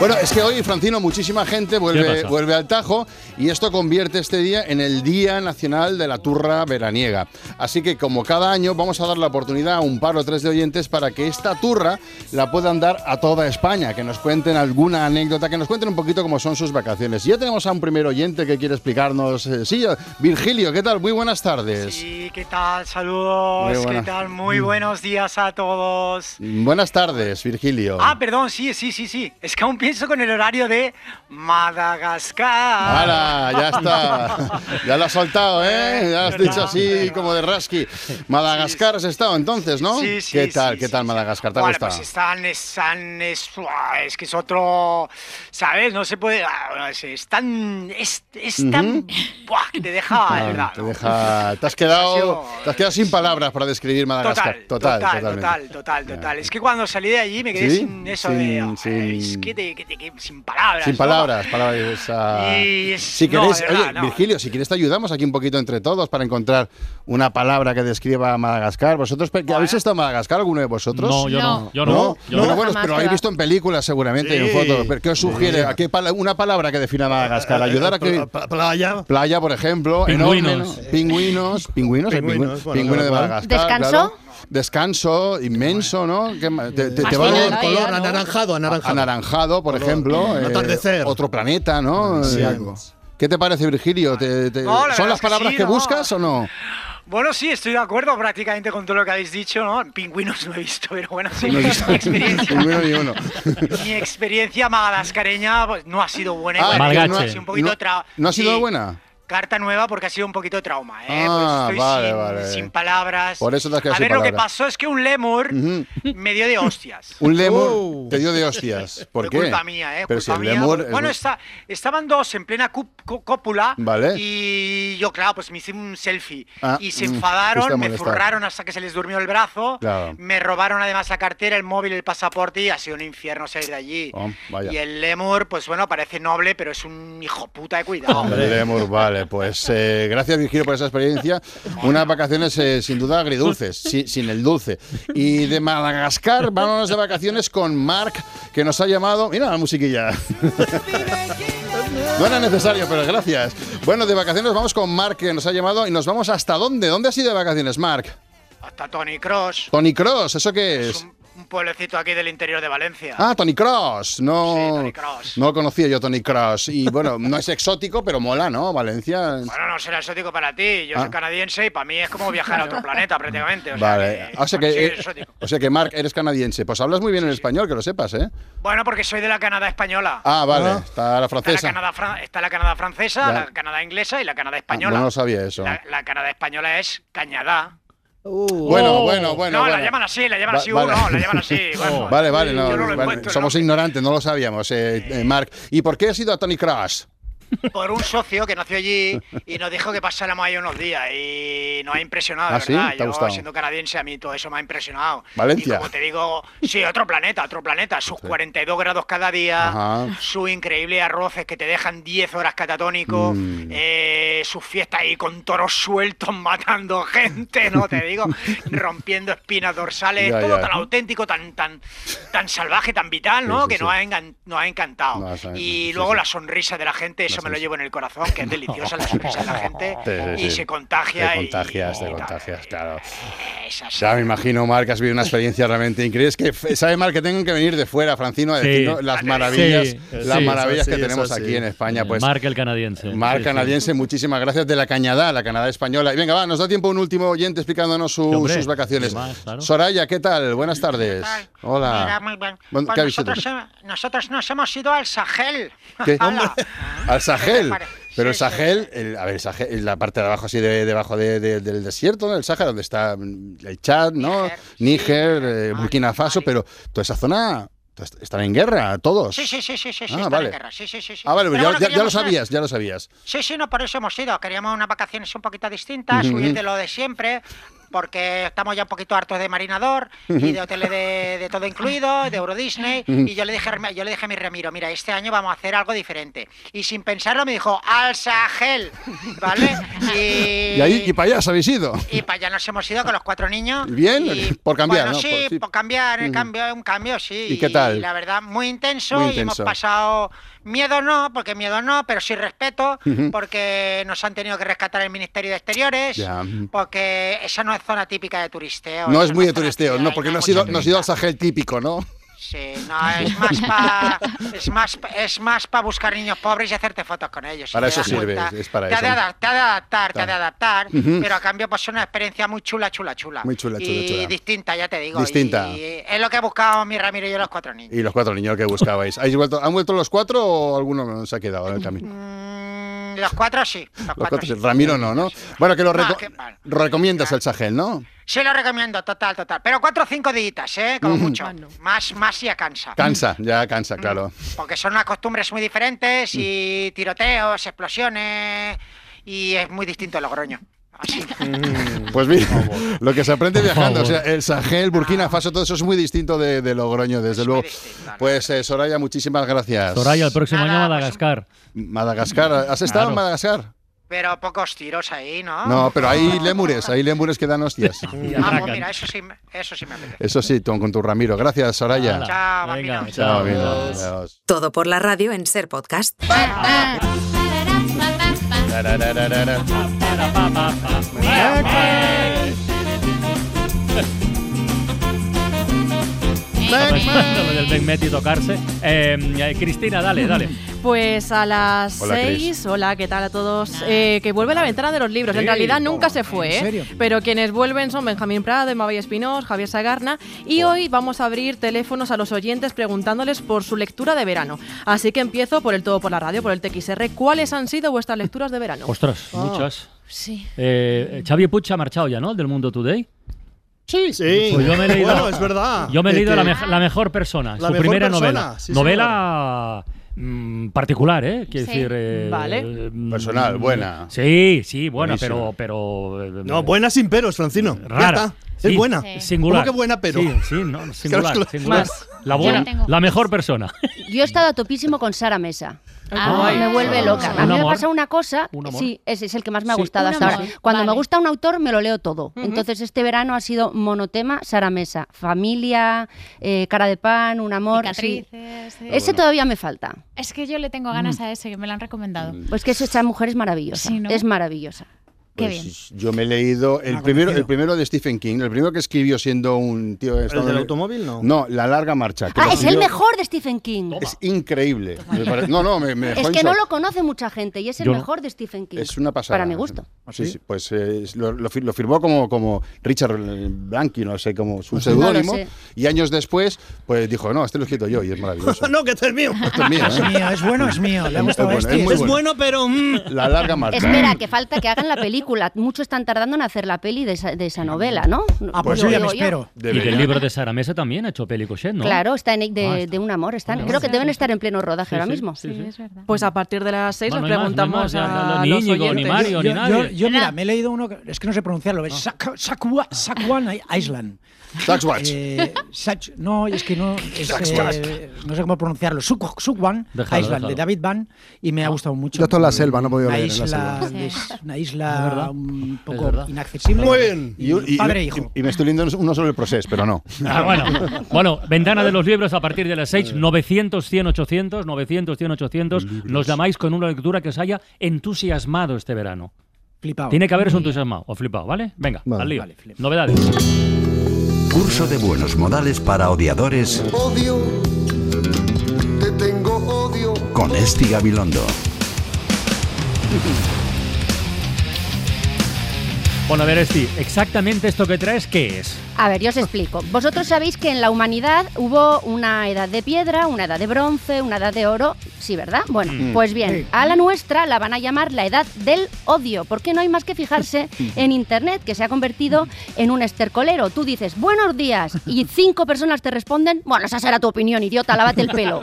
Speaker 10: Bueno, es que hoy, Francino, muchísima gente
Speaker 8: ¿Qué
Speaker 10: vuelve, vuelve al Tajo y esto convierte este día en el Día Nacional de la Turra Veraniega. Así que, como cada año, vamos a dar la oportunidad a un par o tres de oyentes para que esta turra la puedan dar a toda España, que nos cuenten alguna anécdota, que nos cuenten un poquito cómo son sus vacaciones. Y ya tenemos a un primer oyente que quiere explicarnos. eh, sí, Virgilio, ¿qué tal? Muy buenas tardes.
Speaker 32: Sí, ¿qué tal? Saludos,
Speaker 10: Muy
Speaker 32: ¿qué tal? Muy buenos días a todos.
Speaker 10: Buenas tardes, Virgilio.
Speaker 32: Ah, perdón, sí, sí, sí, sí. Es que aún pienso con el horario de Madagascar.
Speaker 10: ¡Hala! Ya está. Ya lo has soltado, ¿eh? Ya lo has dicho así como de rasqui. Madagascar has estado entonces, ¿no?
Speaker 32: Sí, sí,
Speaker 10: ¿Qué tal?
Speaker 32: sí,
Speaker 10: ¿Qué tal Madagascar? ¿Te ha
Speaker 32: Bueno, pues están, están, es, que es otro, ¿sabes? No se puede, ah, es, es tan, es, es tan, buah, que te deja, de
Speaker 10: Ah,
Speaker 32: verdad.
Speaker 10: te deja. Te has quedado. Te has quedado sin palabras para describir Madagascar.
Speaker 32: Total, total, total, total, total. Es que cuando salí de allí me quedé sin eso de, es que te, que te- que- sin palabras.
Speaker 10: Sin
Speaker 32: ¿no?
Speaker 10: palabras, palabras.
Speaker 32: Y es-
Speaker 10: si
Speaker 32: no,
Speaker 10: queréis,
Speaker 32: de verdad,
Speaker 10: oye,
Speaker 32: no.
Speaker 10: Virgilio, si quieres te ayudamos aquí un poquito entre todos para encontrar una palabra que describa Madagascar. ¿Vosotros habéis estado en Madagascar alguno de vosotros?
Speaker 8: No, yo no, No. yo no, yo
Speaker 10: Bueno,
Speaker 8: no.
Speaker 10: bueno,
Speaker 8: Jamás,
Speaker 10: pero
Speaker 8: que
Speaker 10: habéis visto en películas seguramente y en
Speaker 3: Sí.
Speaker 10: fotos. ¿Pero ¿Qué os sugiere?
Speaker 3: Sí.
Speaker 10: ¿A qué pala- una palabra que defina Madagascar? Ayudar a que
Speaker 3: Pla- Playa.
Speaker 10: Playa, por ejemplo,
Speaker 8: Pingüinos.
Speaker 10: enorme, ¿no? pingüinos, pingüinos,
Speaker 3: Pingüinos,
Speaker 10: pingüino, de. Madagascar.
Speaker 28: ¿Descanso?
Speaker 10: claro. Descanso, inmenso, ¿no? ¿Qué ma- te, te- te va a
Speaker 3: color
Speaker 28: Ya, ¿no?
Speaker 3: anaranjado, anaranjado.
Speaker 10: anaranjado, por
Speaker 3: Color.
Speaker 10: ejemplo. eh,
Speaker 3: Atardecer.
Speaker 10: Otro planeta, ¿no?
Speaker 3: Sí.
Speaker 10: Eh, ¿Qué te parece, Virgilio? ¿Te- te-
Speaker 32: No, la
Speaker 10: ¿Son las palabras
Speaker 32: sí,
Speaker 10: que
Speaker 32: ¿no?
Speaker 10: buscas o no?
Speaker 32: Bueno, sí, estoy de acuerdo prácticamente con todo lo que habéis dicho, ¿no? Pingüinos no he visto, pero bueno, sí.
Speaker 10: No he visto
Speaker 32: mi experiencia,
Speaker 10: ni uno.
Speaker 32: mi experiencia madagascareña pues, no ha sido buena.
Speaker 10: Ah,
Speaker 32: no ha sido un poquito
Speaker 10: no,
Speaker 32: tra-
Speaker 10: ¿no ha sido
Speaker 32: sí.
Speaker 10: buena?
Speaker 32: Carta nueva porque ha sido un poquito de trauma, ¿eh?
Speaker 10: Ah,
Speaker 32: Pues estoy
Speaker 10: vale,
Speaker 32: sin,
Speaker 10: vale.
Speaker 32: sin palabras.
Speaker 10: Por eso te has
Speaker 32: A
Speaker 10: sin
Speaker 32: ver, lo que pasó es que un lemur me dio de hostias.
Speaker 10: Un lemur
Speaker 32: Oh.
Speaker 10: te dio de hostias. ¿Por
Speaker 32: Fue
Speaker 10: qué?
Speaker 32: culpa mía, ¿eh?
Speaker 10: Pero
Speaker 32: culpa
Speaker 10: si el
Speaker 32: mía.
Speaker 10: lemur.
Speaker 32: Bueno, está- estaban dos en plena cópula
Speaker 10: Vale.
Speaker 32: y yo, claro, pues me hice un selfie.
Speaker 10: Ah,
Speaker 32: y se
Speaker 10: mm,
Speaker 32: enfadaron, me zurraron hasta que se les durmió el brazo.
Speaker 10: Claro.
Speaker 32: Me robaron además la cartera, el móvil, el pasaporte y ha sido un infierno salir de allí.
Speaker 10: Oh, vaya.
Speaker 32: Y el lemur, pues bueno, parece noble, pero es un hijo puta de cuidado.
Speaker 10: El lemur, vale, pues eh, gracias Virgilio por esa experiencia. Unas vacaciones eh, sin duda agridulces, si- sin el dulce. Y de Madagascar, vámonos de vacaciones con Mark, que nos ha llamado. Mira la musiquilla. No era necesario, pero gracias. Bueno, de vacaciones vamos con Mark, que nos ha llamado y nos vamos hasta dónde. ¿Dónde has ido de vacaciones, Mark?
Speaker 32: Hasta Tony Cross,
Speaker 10: Tony Cross, ¿eso qué es?
Speaker 32: un pueblecito aquí del interior de Valencia.
Speaker 10: Ah, Tony Cross. No,
Speaker 32: Tony Cross.
Speaker 10: no conocía yo Tony Cross. Y bueno, no es exótico, pero mola, ¿no? Valencia.
Speaker 32: Bueno, no será exótico para ti. Yo
Speaker 10: Ah.
Speaker 32: soy canadiense y para mí es como viajar a otro planeta prácticamente. o sea
Speaker 10: Vale,
Speaker 32: que-
Speaker 10: o sea
Speaker 32: bueno, sí,
Speaker 10: que,
Speaker 32: es
Speaker 10: eh,
Speaker 32: exótico.
Speaker 10: o sea que Mark, eres canadiense. Pues hablas muy bien el español, que lo sepas, ¿eh?
Speaker 32: Bueno, porque soy de la Canadá española.
Speaker 10: Ah, vale,
Speaker 32: Ah.
Speaker 10: está la
Speaker 32: Está la,
Speaker 10: francesa.
Speaker 32: Canadá, fran- está la Canadá francesa,
Speaker 10: Ya.
Speaker 32: la Canadá inglesa y la Canadá
Speaker 10: Ah,
Speaker 32: española.
Speaker 10: no lo sabía eso.
Speaker 32: La, la Canadá española es Cañadá.
Speaker 10: Bueno, bueno, bueno.
Speaker 32: No, la llaman así, la llaman
Speaker 10: Va-
Speaker 32: así
Speaker 10: vale.
Speaker 32: uno, la llaman así. Bueno,
Speaker 10: Vale, vale, no, vale, somos ignorantes, no lo sabíamos, eh, eh, Mark. ¿Y por qué has ido a Tony Cross?
Speaker 32: Por un socio que nació allí y nos dijo que pasáramos ahí unos días y nos ha impresionado,
Speaker 10: ¿Ah,
Speaker 32: de
Speaker 10: sí?
Speaker 32: verdad.
Speaker 10: ¿Te ha
Speaker 32: Yo, siendo canadiense, a mí todo eso me ha impresionado.
Speaker 10: Valencia.
Speaker 32: Y como te digo, sí, otro planeta, otro planeta. Sus 42 grados cada día,
Speaker 10: Ajá.
Speaker 32: sus increíbles arroces que te dejan 10 horas catatónico,
Speaker 10: Mm.
Speaker 32: eh, sus fiestas ahí con toros sueltos matando gente, ¿no? Te digo, rompiendo espinas dorsales,
Speaker 10: Ya,
Speaker 32: todo
Speaker 10: ya.
Speaker 32: tan auténtico, tan, tan, tan salvaje, tan vital, ¿no?
Speaker 10: Sí, sí,
Speaker 32: que
Speaker 10: sí.
Speaker 32: Nos, ha nos ha encantado.
Speaker 10: No, sí,
Speaker 32: y
Speaker 10: sí,
Speaker 32: luego
Speaker 10: sí.
Speaker 32: la sonrisa de la gente, eso me lo llevo en el corazón, que es deliciosa la sonrisa de la gente y se contagia.
Speaker 10: Te
Speaker 32: y-
Speaker 10: contagias, te contagias, claro. Ya me imagino, Marc, has vivido una experiencia realmente increíble. Es que sabe mal que tengan que venir de fuera, Francino, a
Speaker 8: Sí.
Speaker 10: decirnos las maravillas,
Speaker 8: Sí,
Speaker 10: las
Speaker 8: sí,
Speaker 10: maravillas que tenemos aquí en España. Pues,
Speaker 8: Marc el canadiense.
Speaker 10: Marc
Speaker 8: Sí, sí.
Speaker 10: canadiense, muchísimas gracias de la Cañada, la Canadá española. Y venga, va, nos da tiempo un último oyente explicándonos su-
Speaker 8: Sí, hombre,
Speaker 10: sus vacaciones.
Speaker 8: sin más, claro.
Speaker 10: Soraya, ¿qué tal? Buenas tardes. Hola.
Speaker 32: Mira, muy bien.
Speaker 10: Bueno,
Speaker 32: Pues nosotros, nosotros nos hemos ido al Sahel.
Speaker 10: ¿Qué? Al Sahel. Pero el Sahel, el- a ver, el Sahel, la parte de abajo, así de, debajo de- de- del desierto, ¿no? El Sáhara, donde está mm, el Chad, ¿no? Níger, eh, Burkina Faso, pero toda esa zona están en guerra, todos.
Speaker 32: Sí, sí, sí, sí, sí, sí,
Speaker 10: Ah,
Speaker 32: están
Speaker 10: vale.
Speaker 32: en guerra. Sí, sí, sí, sí.
Speaker 10: Ah, vale,
Speaker 32: Pero
Speaker 10: ya,
Speaker 32: bueno,
Speaker 10: ya- ya lo sabías, ya lo sabías.
Speaker 32: Sí, sí, no, por eso hemos ido. Queríamos unas vacaciones un poquito distintas,
Speaker 10: Ujú.
Speaker 32: huir de lo de siempre, porque estamos ya un poquito hartos de Marinador y de hoteles de, de todo incluido, de Euro Disney. Y yo le, dije, yo le dije a mi Ramiro, mira, este año vamos a hacer algo diferente. Y sin pensarlo me dijo, al Sahel, ¿vale? Y,
Speaker 10: Y ahí y para allá os habéis ido.
Speaker 32: y para allá nos hemos ido con los cuatro niños.
Speaker 10: Bien,
Speaker 32: Y,
Speaker 10: por cambiar,
Speaker 32: bueno,
Speaker 10: ¿no?
Speaker 32: sí,
Speaker 10: Por-
Speaker 32: por, cambiar, el cambio, un cambio, sí.
Speaker 10: ¿Y qué tal?
Speaker 32: la verdad, muy intenso,
Speaker 10: Muy
Speaker 32: y hemos
Speaker 10: intenso.
Speaker 32: pasado miedo no, porque miedo no, pero sí respeto, porque nos han tenido que rescatar el Ministerio de Exteriores, porque esa no es zona típica de turisteo.
Speaker 10: No es muy de turisteo, no, porque no has
Speaker 32: mucha
Speaker 10: ido, no has ido al Sahel típico, ¿no?
Speaker 32: Sí, no, es más para es más, es más pa buscar niños pobres y hacerte fotos con ellos. si
Speaker 10: Para eso sirve,
Speaker 32: cuenta.
Speaker 10: es para
Speaker 32: te
Speaker 10: eso.
Speaker 32: Ha de te ha de adaptar, te ha de adaptar, pero a cambio pues es una experiencia muy chula, chula, chula.
Speaker 10: Muy chula, chula,
Speaker 32: y
Speaker 10: chula.
Speaker 32: distinta, ya te digo.
Speaker 10: Distinta.
Speaker 32: Y es lo que buscábamos mi Ramiro y yo los cuatro niños.
Speaker 10: Y los cuatro niños que buscabais. ¿Habéis vuelto, ¿Han vuelto los cuatro o alguno se ha quedado en el camino?
Speaker 32: Mm, los cuatro sí, los,
Speaker 10: Los
Speaker 32: cuatro
Speaker 10: cuatro,
Speaker 32: sí.
Speaker 10: Ramiro no, ¿no? Bueno, que lo
Speaker 32: No,
Speaker 10: reco-
Speaker 32: que
Speaker 10: recomiendas el Sahel, ¿no?
Speaker 32: Sí lo recomiendo, total, total. Pero cuatro o cinco días, ¿eh? Como mucho. Más, más ya cansa.
Speaker 10: Cansa, ya cansa, claro.
Speaker 32: Porque son unas costumbres muy diferentes y tiroteos, explosiones y es muy distinto el Logroño. Así.
Speaker 10: Pues mira, lo que se aprende viajando, o sea, el Sahel, Burkina Faso, todo eso es muy distinto de, de Logroño, desde luego. Pues eh, Soraya, muchísimas gracias.
Speaker 8: Soraya, el próximo año
Speaker 32: Nada,
Speaker 8: Madagascar.
Speaker 10: Madagascar, ¿has estado en. Madagascar?
Speaker 32: Pero pocos tiros ahí, ¿no?
Speaker 10: No, pero hay lémures, hay lémures que dan hostias.
Speaker 32: Ah, pues mira, eso sí, me- eso sí me apetece.
Speaker 10: Eso sí, tú, con tu Ramiro. Gracias, Soraya.
Speaker 32: Chao, bambino.
Speaker 10: Chao. Adiós.
Speaker 33: Todo por la radio en Ser Podcast.
Speaker 8: Lo del Benmet y tocarse. Eh, eh, Cristina, dale, dale.
Speaker 34: Pues a las
Speaker 8: Hola, Cris.
Speaker 34: 6, hola, ¿qué tal a todos? Eh, que vuelve la ventana de los libros. en realidad nunca se fue,
Speaker 8: ¿En
Speaker 34: ¿eh?
Speaker 8: serio?
Speaker 34: Pero quienes vuelven son Benjamín Prado, Mabay Espinós, Javier Sagarna. Y hoy vamos a abrir teléfonos a los oyentes preguntándoles por su lectura de verano. Así que empiezo por el todo por la radio, por el TXR. ¿Cuáles han sido vuestras lecturas de verano?
Speaker 8: Ostras,
Speaker 34: Ah.
Speaker 8: muchas.
Speaker 34: Sí.
Speaker 8: Eh, Xavi Puig ha marchado ya, ¿no? Del Mundo Today.
Speaker 3: Sí, sí.
Speaker 8: Pues yo me he leído,
Speaker 3: Bueno, es verdad.
Speaker 8: Yo me he
Speaker 3: Que-
Speaker 8: leído la, mej- la mejor persona,
Speaker 3: La
Speaker 8: su
Speaker 3: mejor
Speaker 8: primera
Speaker 3: persona,
Speaker 8: novela.
Speaker 3: sí,
Speaker 8: novela mm, particular, ¿eh? Quiero
Speaker 34: Sí,
Speaker 8: decir. eh,
Speaker 34: vale.
Speaker 8: mm,
Speaker 10: Personal, buena.
Speaker 8: Sí, sí, buena, pero. pero eh,
Speaker 3: No, buena sin peros, Francino. Ya
Speaker 8: Rara. Sí,
Speaker 3: Es buena.
Speaker 8: Singular.
Speaker 3: ¿Cómo que buena, pero?
Speaker 8: Sí, sí, no, singular.
Speaker 3: Claro,
Speaker 8: singular.
Speaker 3: más.
Speaker 8: La
Speaker 9: Yo
Speaker 8: buena, la mejor persona.
Speaker 9: Yo he estado a topísimo con Sara Mesa.
Speaker 34: Ah,
Speaker 9: me vuelve loca. A
Speaker 8: Un
Speaker 9: mí me
Speaker 8: amor.
Speaker 9: pasa una cosa,
Speaker 8: Un amor.
Speaker 9: sí, ese es el que más me ha gustado hasta
Speaker 8: amor.
Speaker 9: ahora. Cuando me gusta un autor, me lo leo todo. Entonces este verano ha sido monotema Sara Mesa. Familia, eh, cara de pan, un amor. sí. Ese todavía me falta.
Speaker 35: Es que yo le tengo ganas a ese, que me lo han recomendado.
Speaker 9: Pues que eso, esta mujer es maravillosa.
Speaker 35: Sí, ¿no?
Speaker 9: Es maravillosa.
Speaker 35: Qué
Speaker 10: Pues
Speaker 35: bien.
Speaker 10: Yo me he leído el
Speaker 3: Ah,
Speaker 10: primero,
Speaker 3: conocido.
Speaker 10: el primero de Stephen King, el primero que escribió siendo un tío.
Speaker 3: ¿El del automóvil? No.
Speaker 10: No, La larga marcha. que
Speaker 9: Ah, es el mejor de Stephen King.
Speaker 10: Es increíble. Me pare- No, no, me,
Speaker 9: Es que no lo conoce mucha gente y es el
Speaker 10: Yo no.
Speaker 9: mejor de Stephen King.
Speaker 10: Es una pasada.
Speaker 9: Para mi gusto.
Speaker 10: Sí, sí, pues eh, lo, lo fir- lo firmó como, como Richard Blanqui, no sé, como su
Speaker 9: lo
Speaker 10: seudónimo. y años después, pues dijo, no, este lo he escrito yo y es maravilloso.
Speaker 3: no, que este es mío.
Speaker 10: Este es mío,
Speaker 3: Es
Speaker 10: ¿eh?
Speaker 3: mío, es bueno, es mío. Le ha
Speaker 10: Es
Speaker 3: gustado
Speaker 10: bueno,
Speaker 3: este.
Speaker 10: es muy
Speaker 3: Es
Speaker 10: bueno.
Speaker 3: bueno, pero. mm.
Speaker 10: La larga marcha.
Speaker 9: Espera, que falta que hagan la película. Muchos están tardando en hacer la peli de esa, de esa novela, ¿no?
Speaker 3: Ah, pues yo ya me espero.
Speaker 8: Y del libro de Sara Mesa también ha hecho peli Cochet, ¿no?
Speaker 9: Claro, está en, de,
Speaker 8: Ah, está.
Speaker 9: de un amor. Están,
Speaker 8: Ah,
Speaker 9: creo que deben estar en pleno rodaje
Speaker 8: Sí,
Speaker 9: ahora
Speaker 8: sí,
Speaker 9: mismo.
Speaker 8: sí, sí.
Speaker 35: es verdad.
Speaker 34: Pues a partir de las 6
Speaker 8: Bueno, no hay más, no
Speaker 34: preguntamos
Speaker 8: más, ya,
Speaker 34: a
Speaker 8: ni
Speaker 34: los
Speaker 8: Íñigo, ni. Mario,
Speaker 11: yo,
Speaker 8: ni nadie.
Speaker 11: yo- yo, mira, me he leído uno, que- es que no sé pronunciarlo, es Sak- Sakwa- Sakwan Island.
Speaker 10: Saxwatch.
Speaker 11: Eh, Sach- no, es que no, es,
Speaker 10: Saxwatch.
Speaker 11: eh, no sé cómo pronunciarlo. Suk- Sukwan Island, de David Van, y me ha gustado mucho.
Speaker 14: Yo esto en la selva, no he podido
Speaker 11: una
Speaker 14: leer en la
Speaker 11: isla,
Speaker 14: selva.
Speaker 11: des- una
Speaker 8: Es
Speaker 11: isla
Speaker 8: verdad.
Speaker 11: un
Speaker 8: Es
Speaker 11: poco
Speaker 8: verdad.
Speaker 11: inaccesible.
Speaker 10: Muy bien.
Speaker 11: Y,
Speaker 10: y-
Speaker 11: padre e
Speaker 10: y-
Speaker 11: hijo.
Speaker 10: y me estoy leyendo uno sobre el proceso, pero no.
Speaker 8: Ah, bueno. bueno, ventana de los libros a partir de las 6, 900, 100, 800, 900, 100, 800. Nos llamáis con una lectura que os haya entusiasmado este verano.
Speaker 11: Flipado.
Speaker 8: Tiene que haberos entusiasmado o flipado, ¿vale? Venga,
Speaker 11: Vale.
Speaker 8: al lío.
Speaker 11: Vale, flip.
Speaker 8: Novedades.
Speaker 28: Curso de buenos modales para odiadores
Speaker 36: Odio, te tengo odio.
Speaker 28: con Esti Gabilondo.
Speaker 8: Bueno, a ver, Esti, exactamente esto que traes, ¿qué es?
Speaker 9: A ver, yo os explico. Vosotros sabéis que en la humanidad hubo una edad de piedra, una edad de bronce, una edad de oro. Sí, ¿verdad? Bueno,
Speaker 37: Mm.
Speaker 9: pues bien, a la nuestra la van a llamar la edad del odio, porque no hay más que fijarse en Internet, que se ha convertido en un estercolero. Tú dices, buenos días, y cinco personas te responden, bueno, esa será tu opinión, idiota, lávate el pelo.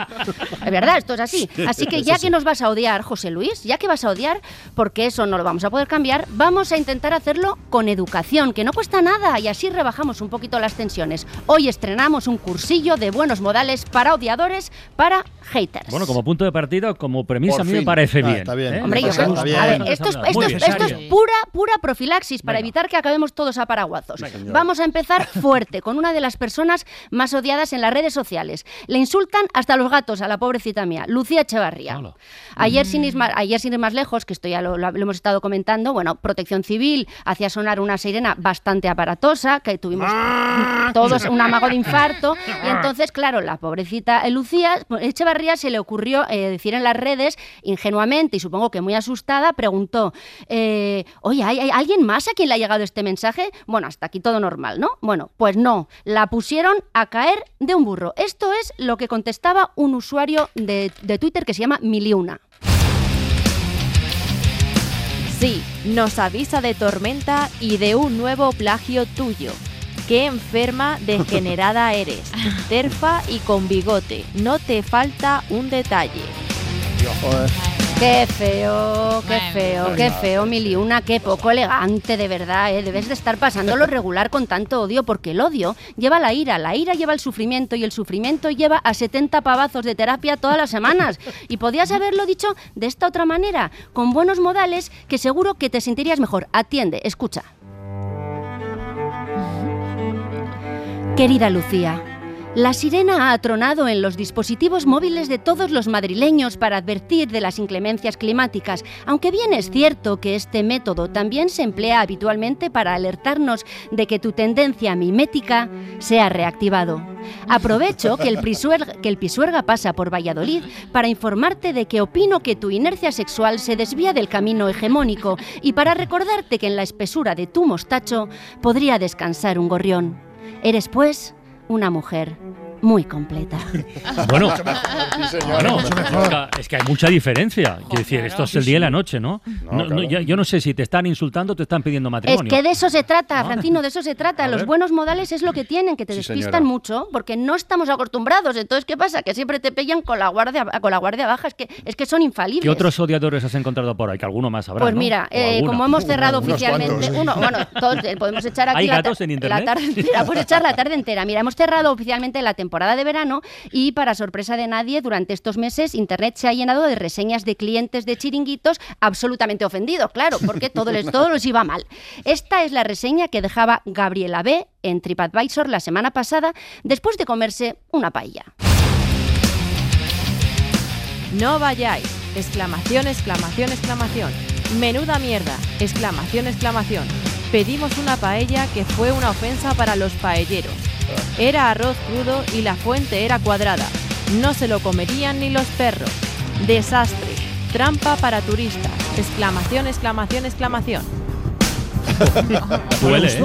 Speaker 9: Es verdad, esto es así. Así que ya que nos vas a odiar, José Luis, ya que vas a odiar, porque eso no lo vamos a poder cambiar, vamos a intentar hacerlo con educación, que no cuesta nada, y así rebajamos un poquito las tensiones. Hoy estrenamos un cursillo de buenos modales para odiadores, para haters.
Speaker 8: Bueno, como punto de partida, como premisa, a mí me parece
Speaker 10: Ah,
Speaker 8: bien.
Speaker 10: está bien.
Speaker 8: ¿eh?
Speaker 9: Hombre, yo
Speaker 8: Está
Speaker 9: creo-
Speaker 8: bien.
Speaker 9: a ver,
Speaker 8: Muy
Speaker 9: esto es,
Speaker 8: bien.
Speaker 9: esto es- esto es
Speaker 8: Necesario.
Speaker 9: pura, pura profilaxis para evitar que acabemos todos a paraguazos. Vamos a empezar fuerte con una de las personas más odiadas en las redes sociales. Le insultan hasta los gatos a la pobrecita mía, Lucía Echevarría. Ayer, sin ir más, ayer, sin ir más lejos, que esto ya lo, lo- lo hemos estado comentando, bueno, Protección Civil hacía sonar una sirena bastante aparatosa, que tuvimos todos un amago de infarto, y entonces, claro, la pobrecita Lucía Echevarría se le ocurrió eh, decir en las redes, ingenuamente y supongo que muy asustada, preguntó, eh, oye, ¿hay, hay alguien más a quien le ha llegado este mensaje? Bueno, hasta aquí todo normal, ¿no? Bueno, pues no, la pusieron a caer de un burro. Esto es lo que contestaba un usuario de, de Twitter que se llama Miliuna.
Speaker 38: Sí, nos avisa de tormenta y de un nuevo plagio tuyo. Qué enferma degenerada eres. Terfa y con bigote. No te falta un detalle.
Speaker 9: Qué feo, qué feo, qué feo, Miliuna, qué poco elegante, de verdad, ¿eh? Debes de estar pasándolo regular con tanto odio, porque el odio lleva la ira, la ira lleva el sufrimiento y el sufrimiento lleva a 70 pavazos de terapia todas las semanas. Y podías haberlo dicho de esta otra manera, con buenos modales, que seguro que te sentirías mejor. Atiende, escucha. Querida Lucía, La sirena ha atronado en los dispositivos móviles de todos los madrileños para advertir de las inclemencias climáticas, aunque bien es cierto que este método también se emplea habitualmente para alertarnos de que tu tendencia mimética se ha reactivado. Aprovecho que el, Pisuerga, que el Pisuerga pasa por Valladolid para informarte de que opino que tu inercia sexual se desvía del camino hegemónico y para recordarte que en la espesura de tu mostacho podría descansar un gorrión. Eres, pues, una mujer muy completa.
Speaker 8: Bueno, bueno, es que- es que hay mucha diferencia. Quiero decir, esto es el día y la noche, ¿no? No, no, yo, yo no sé si te están insultando o te están pidiendo
Speaker 9: Es
Speaker 8: matrimonio.
Speaker 9: que de eso se trata, Francino, de eso se trata.
Speaker 8: A
Speaker 9: Los
Speaker 8: ver.
Speaker 9: buenos modales es lo que tienen, que te
Speaker 8: Sí,
Speaker 9: despistan
Speaker 8: señora.
Speaker 9: mucho, porque no estamos acostumbrados. Entonces, ¿qué pasa? Que siempre te pillan con la guardia, con la guardia baja. Es que, es que son infalibles.
Speaker 8: ¿Qué otros odiadores has encontrado por ahí? Que alguno más habrá,
Speaker 9: Pues
Speaker 8: ¿no?
Speaker 9: mira, eh, como hemos cerrado oficialmente,
Speaker 8: cuantos.
Speaker 9: uno, bueno, todos eh, podemos echar aquí
Speaker 8: ¿Hay
Speaker 9: la,
Speaker 8: gatos en
Speaker 9: la
Speaker 8: internet?
Speaker 9: tarde entera, puedes echar la tarde entera. Mira, hemos cerrado oficialmente la temporada de verano y para sorpresa de nadie, durante estos meses Internet se ha llenado de reseñas de clientes de chiringuitos absolutamente ofendidos, claro, porque todo les, todo les iba mal. Esta es la reseña que dejaba Gabriela B en TripAdvisor la semana pasada después de comerse una paella.
Speaker 38: No vayáis. Exclamación, exclamación, exclamación. Menuda mierda. Exclamación, exclamación. Pedimos una paella que fue una ofensa para los paelleros. Era arroz crudo y la fuente era cuadrada. No se lo comerían ni los perros. Desastre. Trampa para turistas. Exclamación, exclamación, exclamación.
Speaker 8: Duele, ¿eh?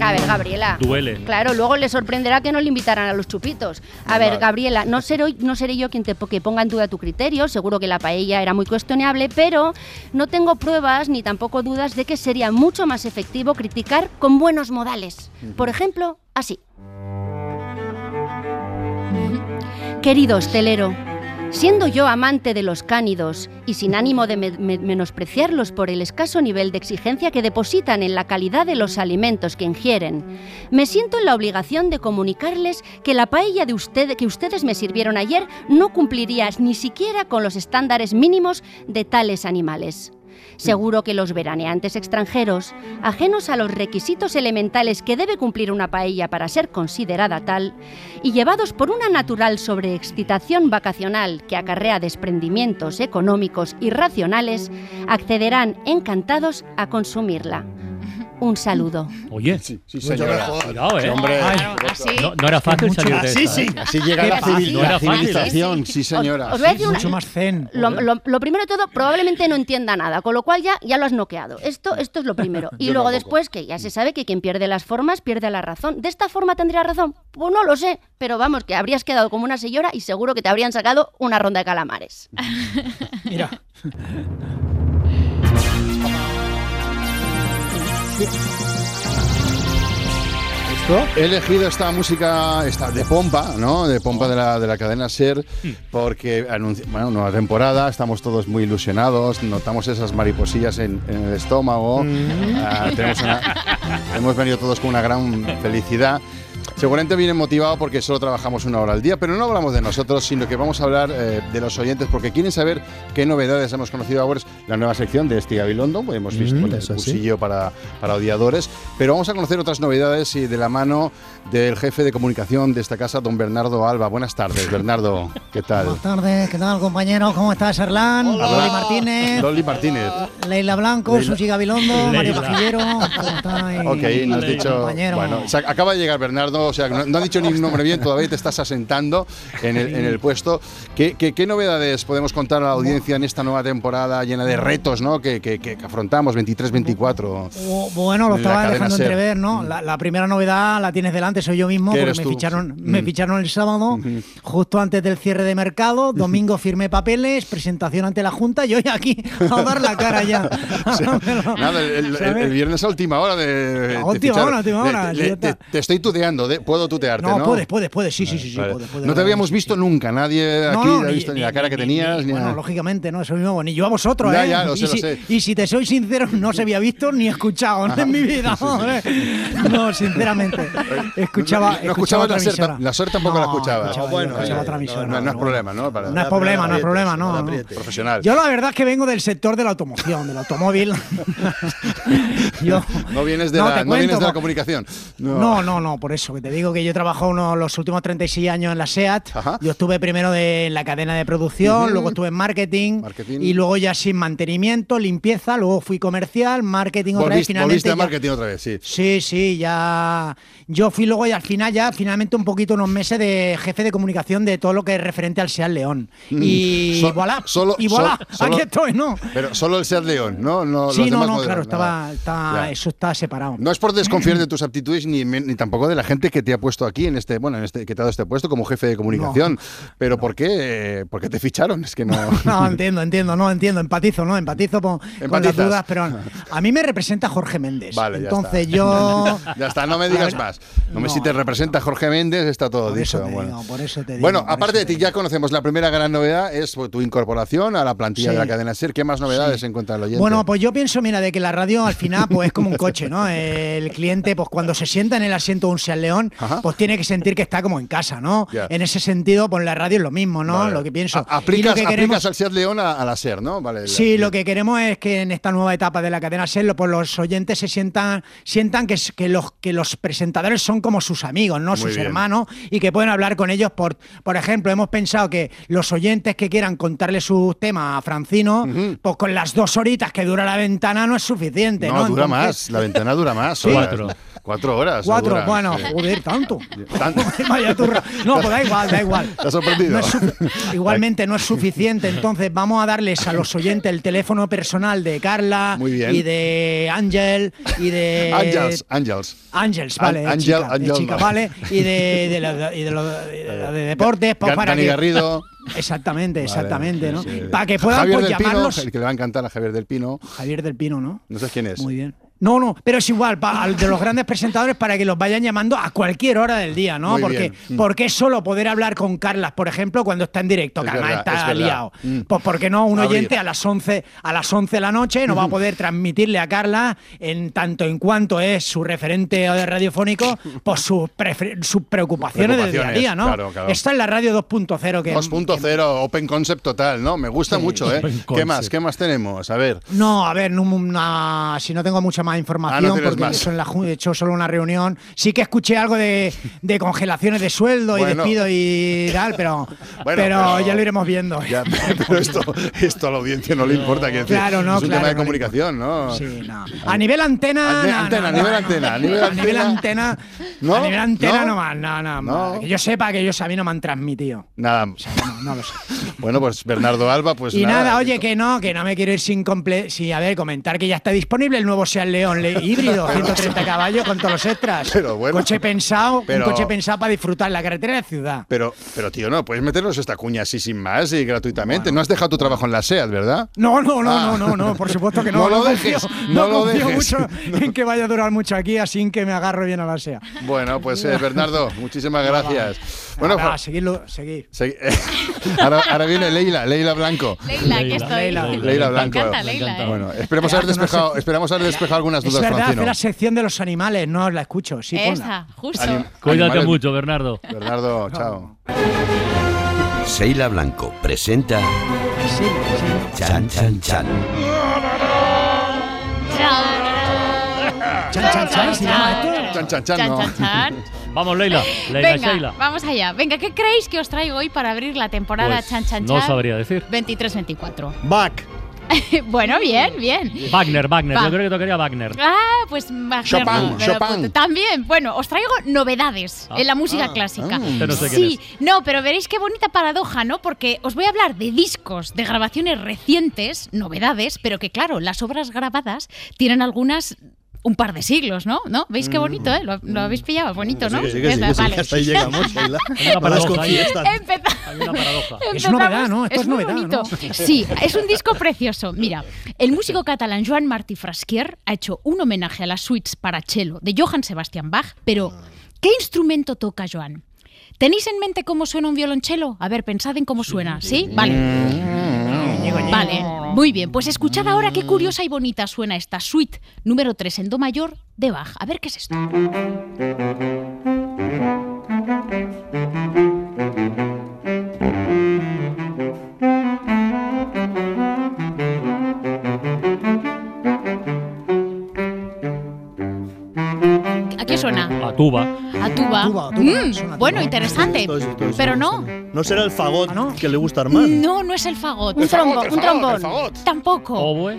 Speaker 9: A ver, Gabriela.
Speaker 8: Duele.
Speaker 9: Claro, luego le sorprenderá que no le invitaran a los chupitos. A ver, Gabriela, no seré, no seré yo quien te que ponga en duda tu criterio, seguro que la paella era muy cuestionable, pero no tengo pruebas ni tampoco dudas de que sería mucho más efectivo criticar con buenos modales. Por ejemplo, así. Querido hostelero, siendo yo amante de los cánidos y sin ánimo de me- me- menospreciarlos por el escaso nivel de exigencia que depositan en la calidad de los alimentos que ingieren, me siento en la obligación de comunicarles que la paella de usted, que ustedes me sirvieron ayer no cumpliría ni siquiera con los estándares mínimos de tales animales. Seguro que los veraneantes extranjeros, ajenos a los requisitos elementales que debe cumplir una paella para ser considerada tal, y llevados por una natural sobreexcitación vacacional que acarrea desprendimientos económicos y racionales, accederán encantados a consumirla. Un saludo.
Speaker 8: Oye,
Speaker 10: sí, señora.
Speaker 8: Cuidado, ¿eh?
Speaker 10: Sí, hombre.
Speaker 8: No, no era fácil
Speaker 10: Mucho-
Speaker 8: salir de
Speaker 10: Así
Speaker 8: esta,
Speaker 10: sí.
Speaker 8: ¿eh?
Speaker 10: Así llega la civil-
Speaker 8: No era
Speaker 10: civilización, sí, señora.
Speaker 9: Os voy a decir una-
Speaker 11: Mucho más zen.
Speaker 9: Lo, lo- lo primero de todo, probablemente no entienda nada, con lo cual ya, ya lo has noqueado. Esto, esto es lo primero. Y
Speaker 10: Yo
Speaker 9: luego después, que ya se sabe que quien pierde las formas pierde la razón. ¿De esta forma tendría razón? Pues no lo sé, pero vamos, que habrías quedado como una señora y seguro que te habrían sacado una ronda de calamares.
Speaker 11: Mira.
Speaker 10: He elegido esta música esta de pompa, ¿no? De pompa de la, de la cadena Ser, porque anunci- bueno, nueva temporada, estamos todos muy ilusionados, notamos esas mariposillas en, en el estómago, ah, tenemos una- hemos venido todos con una gran felicidad. Seguramente viene motivado porque solo trabajamos una hora al día, pero no hablamos de nosotros, sino que vamos a hablar eh, de los oyentes, porque quieren saber qué novedades hemos conocido ahora. La nueva sección de Esti Gabilondo, pues hemos visto
Speaker 3: Mm,
Speaker 10: el
Speaker 3: eso sí.
Speaker 10: cursillo para, para odiadores, pero vamos a conocer otras novedades y de la mano del jefe de comunicación de esta casa, don Bernardo Alba. Buenas tardes, Bernardo, ¿qué tal?
Speaker 11: Buenas tardes, ¿qué tal compañero? ¿Cómo estás, Erlán?
Speaker 10: Hola.
Speaker 11: Loli Martínez,
Speaker 10: Loli Martínez.
Speaker 11: Leila Blanco,
Speaker 10: Leila.
Speaker 11: Susi Gabilondo, Mario
Speaker 10: Leila.
Speaker 11: Pajillero. ¿Cómo estáis?
Speaker 10: Ok, nos has dicho.
Speaker 11: compañero?
Speaker 10: Bueno, o sea, acaba de llegar Bernardo, o sea, no, no ha dicho ni un nombre bien, todavía te estás asentando en el, en el puesto. ¿Qué, qué, qué novedades podemos contar a la audiencia en esta nueva temporada llena de retos ¿no? que, que- que afrontamos 23-24?
Speaker 11: Bu- Bueno, lo estaba dejando
Speaker 10: SER.
Speaker 11: entrever, ¿no? La, la primera novedad la tienes delante, soy yo mismo,
Speaker 10: ¿Qué
Speaker 11: porque
Speaker 10: eres
Speaker 11: me
Speaker 10: tú?
Speaker 11: ficharon,
Speaker 10: Sí.
Speaker 11: me
Speaker 10: Mm.
Speaker 11: ficharon el sábado, justo antes del cierre de mercado. Domingo firmé papeles, presentación ante la Junta y hoy aquí a dar la cara ya.
Speaker 10: Nada, el, viernes a última hora de.
Speaker 11: A última última
Speaker 10: te estoy tuteando, de- puedo tutearte, ¿no?
Speaker 11: No, puedes, puedes, puedes, sí, sí, sí, sí,
Speaker 10: Vale.
Speaker 11: puedes, puedes,
Speaker 10: no te habíamos visto nunca, nadie aquí
Speaker 11: No, no,
Speaker 10: ha
Speaker 11: ni-
Speaker 10: visto ni,
Speaker 11: ni-
Speaker 10: la cara que tenías.
Speaker 11: ni-
Speaker 10: ni
Speaker 11: bueno,
Speaker 10: nada.
Speaker 11: lógicamente, no, eso mismo, ni yo a vosotros,
Speaker 10: Ya,
Speaker 11: ¿eh?
Speaker 10: ya, lo
Speaker 11: y,
Speaker 10: sé, lo
Speaker 11: si,
Speaker 10: sé.
Speaker 11: y si te soy sincero, no se había visto ni escuchado en mi vida. joder. No, sinceramente. Escuchaba,
Speaker 10: No, no
Speaker 11: escuchaba
Speaker 10: la SER, la SER tampoco la
Speaker 11: escuchaba,
Speaker 10: bueno,
Speaker 11: yo escuchaba
Speaker 10: eh,
Speaker 11: otra emisora,
Speaker 10: no, es problema, ¿no?
Speaker 11: No es problema, no es problema, no.
Speaker 10: Profesional.
Speaker 11: Yo la verdad es que vengo del sector de la automoción, del automóvil. Yo-
Speaker 10: no vienes de,
Speaker 11: No,
Speaker 10: la, vienes de la comunicación.
Speaker 11: No, no, no, por eso. Que te digo que yo he trabajado unos, los últimos 36 años en la SEAT. Yo estuve primero de, en la cadena de producción, luego estuve en marketing, y luego ya sin mantenimiento, limpieza, luego fui comercial, marketing otra vez, finalmente. ya-
Speaker 10: marketing otra vez, sí.
Speaker 11: Sí, sí, ya. Yo fui luego y al final ya, finalmente un poquito, unos meses de jefe de comunicación de todo lo que es referente al SEAT León.
Speaker 10: Mm.
Speaker 11: Y
Speaker 10: So-
Speaker 11: voilà,
Speaker 10: solo-
Speaker 11: y voilà,
Speaker 10: solo-
Speaker 11: aquí estoy, ¿no?
Speaker 10: Pero solo el Seat León, ¿no? no los
Speaker 11: sí, no,
Speaker 10: demás
Speaker 11: no, claro, estaba,
Speaker 10: Ya.
Speaker 11: eso está separado.
Speaker 10: No es por desconfiar de tus aptitudes ni, ni tampoco de la gente que te ha puesto aquí en este, bueno, en este, que te ha dado este puesto como jefe de comunicación. pero ¿por qué? ¿Por qué te ficharon? Es que no.
Speaker 11: No, entiendo, entiendo, no, entiendo, empatizo, ¿no? Empatizo con, con las dudas, pero a mí me representa Jorge Méndez.
Speaker 10: Vale,
Speaker 11: Entonces yo...
Speaker 10: ya está, no me digas
Speaker 11: ver,
Speaker 10: más. No, me si te representa Jorge Méndez, está todo
Speaker 11: Por
Speaker 10: dicho.
Speaker 11: eso
Speaker 10: bueno.
Speaker 11: digo, por eso te digo.
Speaker 10: Bueno, aparte de ti, ya conocemos la primera gran novedad, es tu incorporación a la plantilla
Speaker 11: Sí.
Speaker 10: de la cadena SER. ¿Qué más novedades encuentra el oyente?
Speaker 11: Bueno, pues yo pienso, mira, de que la radio al final pues es como un coche, ¿no? El cliente, pues cuando se sienta en el asiento de un Seat León, pues tiene que sentir que está como en casa, ¿no? En ese sentido, pues la radio es lo mismo, ¿no?
Speaker 10: Vale.
Speaker 11: Lo que pienso.
Speaker 10: A-
Speaker 11: Y lo
Speaker 10: aplicas, aplicas al Seat León a, a la SER, ¿no? Vale.
Speaker 11: Sí, lo que queremos es que en esta nueva etapa de la cadena SER, pues los oyentes se sientan, sientan que, es- que, los, que los presentadores son como sus amigos, ¿no?
Speaker 10: Muy
Speaker 11: sus
Speaker 10: bien.
Speaker 11: hermanos, y que pueden hablar con ellos. Por, por ejemplo, hemos pensado que los oyentes que quieran contarle sus temas a Francino, pues con las dos horitas que dura la ventana no es suficiente, ¿no?
Speaker 10: No, dura
Speaker 11: Entonces-
Speaker 10: más. La ventana dura más.
Speaker 11: Cuatro.
Speaker 10: Cuatro horas.
Speaker 11: Cuatro,
Speaker 10: dura,
Speaker 11: bueno, joder, tanto.
Speaker 10: Tanto.
Speaker 11: Vaya turra. No, pues da igual, da igual.
Speaker 10: ¿Te has sorprendido?
Speaker 11: No es su- igualmente no es suficiente, entonces vamos a darles a los oyentes el teléfono personal de Carla
Speaker 10: Muy bien.
Speaker 11: y de Ángel y de
Speaker 10: Ángels, Ángels.
Speaker 11: Ángels, vale,
Speaker 10: Ángel, Ángel, no.
Speaker 11: vale, y de, de, y de lo- de lo de deportes, pues para que-
Speaker 10: Garrido.
Speaker 11: Exactamente, exactamente,
Speaker 10: Vale,
Speaker 11: ¿no?
Speaker 10: sí, sí.
Speaker 11: Para que puedan
Speaker 10: Javier
Speaker 11: pues,
Speaker 10: del Pino,
Speaker 11: llamarlos.
Speaker 10: el que le va a encantar a Javier del Pino.
Speaker 11: Javier del Pino, ¿no?
Speaker 10: No sé quién es.
Speaker 11: Muy bien. No, no, pero es igual, al de los grandes presentadores para que los vayan llamando a cualquier hora del día, ¿no?
Speaker 10: Muy
Speaker 11: porque,
Speaker 10: bien. Mm.
Speaker 11: porque es solo poder hablar con Carlas, por ejemplo, cuando está en directo, que
Speaker 10: Es
Speaker 11: además
Speaker 10: verdad, es
Speaker 11: está
Speaker 10: verdad.
Speaker 11: liado.
Speaker 10: Mm.
Speaker 11: Pues porque no, un oyente a las 11 a las 11 de la noche no va a poder transmitirle a Carla en tanto en cuanto es su referente radiofónico, pues sus, sus preocupaciones del día a día, ¿no?
Speaker 10: Claro, claro.
Speaker 11: Está en la radio 2.0 que
Speaker 10: 2.0, Open Concept total, ¿no? Me gusta mucho, ¿eh? ¿Qué más? ¿Qué más tenemos? A ver.
Speaker 11: No, a ver, no, una- si no tengo mucha más información,
Speaker 10: Ah, no
Speaker 11: porque
Speaker 10: más.
Speaker 11: eso en la he hecho solo una reunión. Sí que escuché algo de, de congelaciones de sueldo y despido y tal, pero,
Speaker 10: Bueno,
Speaker 11: pero,
Speaker 10: pero-
Speaker 11: ya lo iremos viendo.
Speaker 10: Ya, pero esto, esto a la audiencia no le importa. decir,
Speaker 11: Claro, no,
Speaker 10: es un
Speaker 11: claro,
Speaker 10: tema de
Speaker 11: no
Speaker 10: comunicación, ¿no?
Speaker 11: Sí, no. A nivel antena.
Speaker 10: A nivel antena, a nivel antena.
Speaker 11: A nivel antena
Speaker 10: ¿No?
Speaker 11: más, no, no,
Speaker 10: No.
Speaker 11: Que yo sepa que ellos a mí no me han transmitido.
Speaker 10: Nada.
Speaker 11: No lo sé.
Speaker 10: Bueno, pues Bernardo Alba, pues
Speaker 11: y nada,
Speaker 10: nada.
Speaker 11: oye, que no, que no me quiero ir sin comple sí, a ver, comentar que ya está disponible el nuevo Seat León le- híbrido, 130 caballos con todos los extras.
Speaker 10: Pero bueno.
Speaker 11: Coche pensado,
Speaker 10: Pero-
Speaker 11: un coche pensado para disfrutar la carretera de ciudad.
Speaker 10: Pero, pero tío, no, puedes meternos esta cuña así sin más y gratuitamente. No has dejado tu trabajo en la SEAT, ¿verdad?
Speaker 11: No, no, no,
Speaker 10: Ah.
Speaker 11: no, no, no, por supuesto que no.
Speaker 10: No lo
Speaker 11: confío-
Speaker 10: dejes,
Speaker 11: no,
Speaker 10: no lo
Speaker 11: confío
Speaker 10: dejes.
Speaker 11: mucho en que vaya a durar mucho aquí, así que me agarro bien a la SEA.
Speaker 10: Bueno, pues eh, Bernardo, muchísimas gracias. Bueno, fa-
Speaker 11: seguidlo, seguir.
Speaker 10: segui- ahora, ahora viene Leila, Leila Blanco.
Speaker 35: Leila, aquí estoy.
Speaker 11: Leila.
Speaker 10: Leila Blanco.
Speaker 35: Me encanta, Leila. ¿eh?
Speaker 10: Bueno, esperemos haber despejado, esperamos haber despejado algunas
Speaker 11: Es
Speaker 10: dudas,
Speaker 11: verdad,
Speaker 10: Francino.
Speaker 11: la sección de los animales, no la escucho. Sí, ponla.
Speaker 35: Esa, justo.
Speaker 10: Anim-
Speaker 8: Cuídate
Speaker 10: animales-
Speaker 8: mucho, Bernardo.
Speaker 10: Bernardo, chao.
Speaker 28: Seila Blanco presenta Chan Chan Chan.
Speaker 11: Chan, chan, chan, se llama esto.
Speaker 10: Chan, chan, chan,
Speaker 35: Chan,
Speaker 10: no.
Speaker 35: chan, chan.
Speaker 8: Vamos, Leila. Leila
Speaker 35: Venga,
Speaker 8: Sheila.
Speaker 35: vamos allá. Venga, ¿qué creéis que os traigo hoy para abrir la temporada
Speaker 8: Pues,
Speaker 35: Chan Chan
Speaker 8: no
Speaker 35: Chan?
Speaker 8: sabría decir.
Speaker 35: 23-24.
Speaker 3: Back.
Speaker 35: bueno, bien, bien.
Speaker 8: Wagner, Wagner.
Speaker 35: Va.
Speaker 8: Yo creo que tocaría Wagner.
Speaker 35: Ah, pues Wagner
Speaker 10: Chopin,
Speaker 35: no, lo
Speaker 10: Chopin.
Speaker 35: También, bueno, os traigo novedades
Speaker 8: Ah.
Speaker 35: en la música
Speaker 10: Ah,
Speaker 35: clásica.
Speaker 10: ah.
Speaker 8: No sé quién
Speaker 35: sí, no, pero veréis qué bonita paradoja, ¿no? Porque os voy a hablar de discos, de grabaciones recientes, novedades, pero que claro, las obras grabadas tienen algunas un par de siglos, ¿no? ¿No? ¿Veis qué bonito, eh? ¿Lo, lo habéis pillado? Bonito, ¿no?
Speaker 3: Sí, sí, que sí,
Speaker 35: Esa,
Speaker 3: que sí,
Speaker 35: vale.
Speaker 3: que hasta ahí llegamos,
Speaker 8: una paradoja ahí.
Speaker 3: confíes tanto.
Speaker 35: Empeza-
Speaker 8: Hay una paradoja.
Speaker 11: Es novedad, ¿no? Esto es
Speaker 35: muy
Speaker 11: novedad,
Speaker 35: bonito.
Speaker 11: ¿no?
Speaker 35: Sí, es un disco precioso. Mira, el músico catalán Joan Martí Frasquier ha hecho un homenaje a las suites para cello de Johann Sebastian Bach, pero ¿qué instrumento toca Joan? ¿Tenéis en mente cómo suena un violonchelo? A ver, pensad en cómo suena, ¿sí? Vale. Vale, muy bien. Pues escuchad ahora qué curiosa y bonita suena esta suite número 3 en Do mayor de Bach. A ver qué es esto. ¿A qué suena?
Speaker 8: A tuba.
Speaker 35: A tuba.
Speaker 3: Tuba, tuba,
Speaker 35: Mm,
Speaker 3: es
Speaker 35: bueno, interesante. Pero no.
Speaker 3: No será el fagot que le gusta a Armand.
Speaker 35: No, no es el fagot.
Speaker 3: Un trombo, un trombón.
Speaker 35: Tampoco.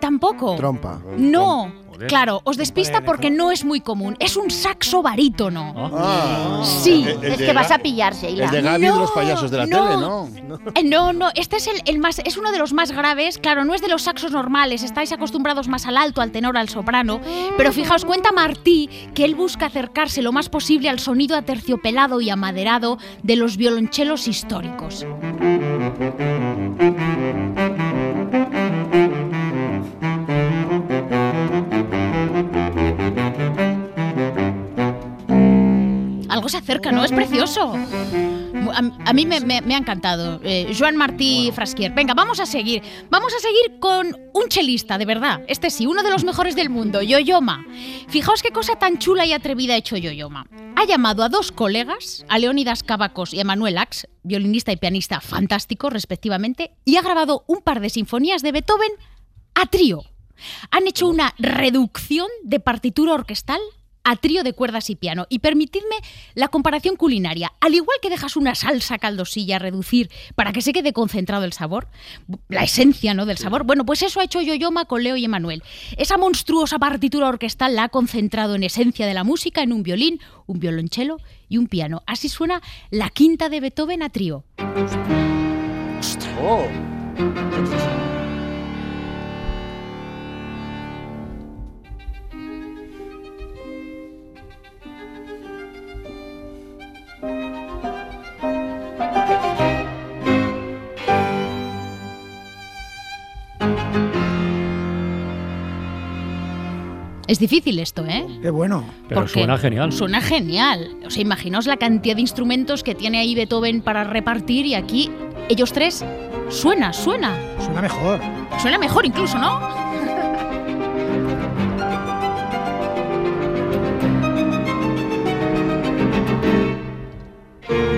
Speaker 35: Tampoco.
Speaker 14: Trompa.
Speaker 35: No. Claro, os despista porque no es muy común. Es un saxo barítono.
Speaker 10: Ah.
Speaker 35: Sí.
Speaker 10: El- el
Speaker 38: Es que vas a pillar, Sheila.
Speaker 10: El de Gaby de los payasos de la
Speaker 35: no.
Speaker 10: tele, ¿no?
Speaker 35: Eh, No, no, este es el, el más, es uno de los más graves. Claro, no es de los saxos normales. Estáis acostumbrados más al alto, al tenor, al soprano. Pero fijaos, cuenta Martí que él busca acercarse lo más posible al sonido aterciopelado y amaderado de los violonchelos históricos. Se acerca, ¿no? Es precioso. A, a mí me, me- me ha encantado. Eh, Joan Martí Frasquier. Venga, vamos a seguir. Vamos a seguir con un chelista, de verdad. Este sí, uno de los mejores del mundo, Yoyoma. Fijaos qué cosa tan chula y atrevida ha hecho Yoyoma. Ha llamado a dos colegas, a Leónidas Cavacos y a Manuel Ax, violinista y pianista fantástico, respectivamente, y ha grabado un par de sinfonías de Beethoven a trío. Han hecho una reducción de partitura orquestal a trío de cuerdas y piano. Y permitidme la comparación culinaria. Al igual que dejas una salsa caldosilla a reducir para que se quede concentrado el sabor, la esencia ¿no? del sabor, bueno, pues eso ha hecho Yoyoma con Leo y Emanuel. Esa monstruosa partitura orquestal la ha concentrado en esencia de la música en un violín, un violonchelo y un piano. Así suena la quinta de Beethoven a trío.
Speaker 10: Oh.
Speaker 35: Es difícil esto, ¿eh?
Speaker 11: Qué bueno.
Speaker 8: Pero
Speaker 35: Porque
Speaker 8: suena genial.
Speaker 35: Suena genial. O sea, imaginaos la cantidad de instrumentos que tiene ahí Beethoven para repartir y aquí ellos tres suena, suena.
Speaker 11: Suena mejor.
Speaker 35: Suena mejor incluso, ¿no?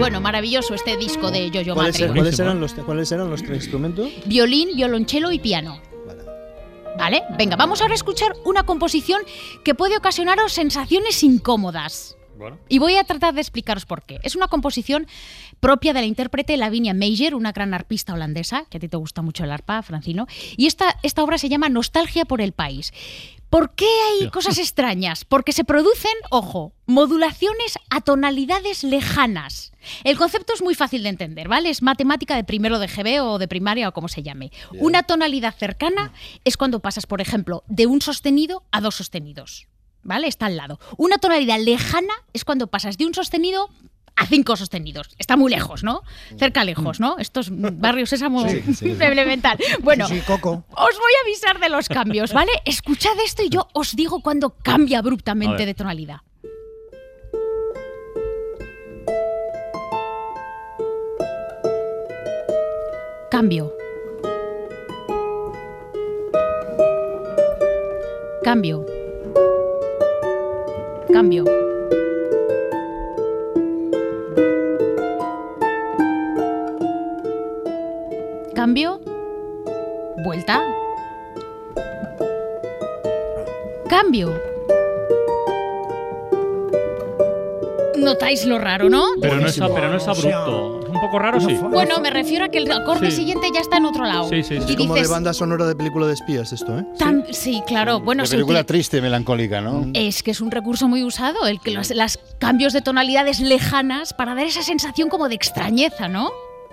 Speaker 35: Bueno, maravilloso este disco de Yo-Yo
Speaker 3: ¿Cuáles,
Speaker 35: Madrid.
Speaker 3: cuáles eran los, ¿Cuáles eran los tres instrumentos?
Speaker 35: Violín, violonchelo y piano. Vale, venga, vamos ahora a escuchar una composición que puede ocasionaros sensaciones incómodas. Y voy a tratar de explicaros por qué. Es una composición propia de la intérprete Lavinia Meijer, una gran arpista holandesa, que a ti te gusta mucho el arpa, Francino. Y esta, esta obra se llama Nostalgia por el país. ¿Por qué hay cosas extrañas? Porque se producen, ojo, modulaciones a tonalidades lejanas. El concepto es muy fácil de entender, ¿vale? Es matemática de primero de GB o de primaria o como se llame. Una tonalidad cercana es cuando pasas, por ejemplo, de un sostenido a dos sostenidos. ¿Vale? Está al lado. Una tonalidad lejana es cuando pasas de un sostenido a cinco sostenidos. Está muy lejos, ¿no? Cerca lejos, ¿no? Estos barrios sésamo
Speaker 11: Sí, sí, sí.
Speaker 35: elemental. Bueno,
Speaker 11: Sí, sí, Coco.
Speaker 35: os voy a avisar de los cambios, ¿vale? Escuchad esto y yo os digo cuando cambia abruptamente de tonalidad. Cambio. Cambio. Cambio. Cambio. Vuelta. Cambio. Notáis lo raro, ¿no?
Speaker 8: Pero no, es, pero no es abrupto. Es un poco raro, sí.
Speaker 35: Bueno, me refiero a que el acorde
Speaker 8: Sí.
Speaker 35: siguiente ya está en otro lado.
Speaker 8: Sí, sí, sí.
Speaker 35: Y
Speaker 3: Como de
Speaker 35: dices,
Speaker 3: banda sonora de película de espías esto, ¿eh?
Speaker 35: tan- sí, claro. Bueno, se
Speaker 10: película triste, melancólica, ¿no?
Speaker 35: es que es un recurso muy usado, el que los las cambios de tonalidades lejanas para dar esa sensación como de extrañeza, ¿no?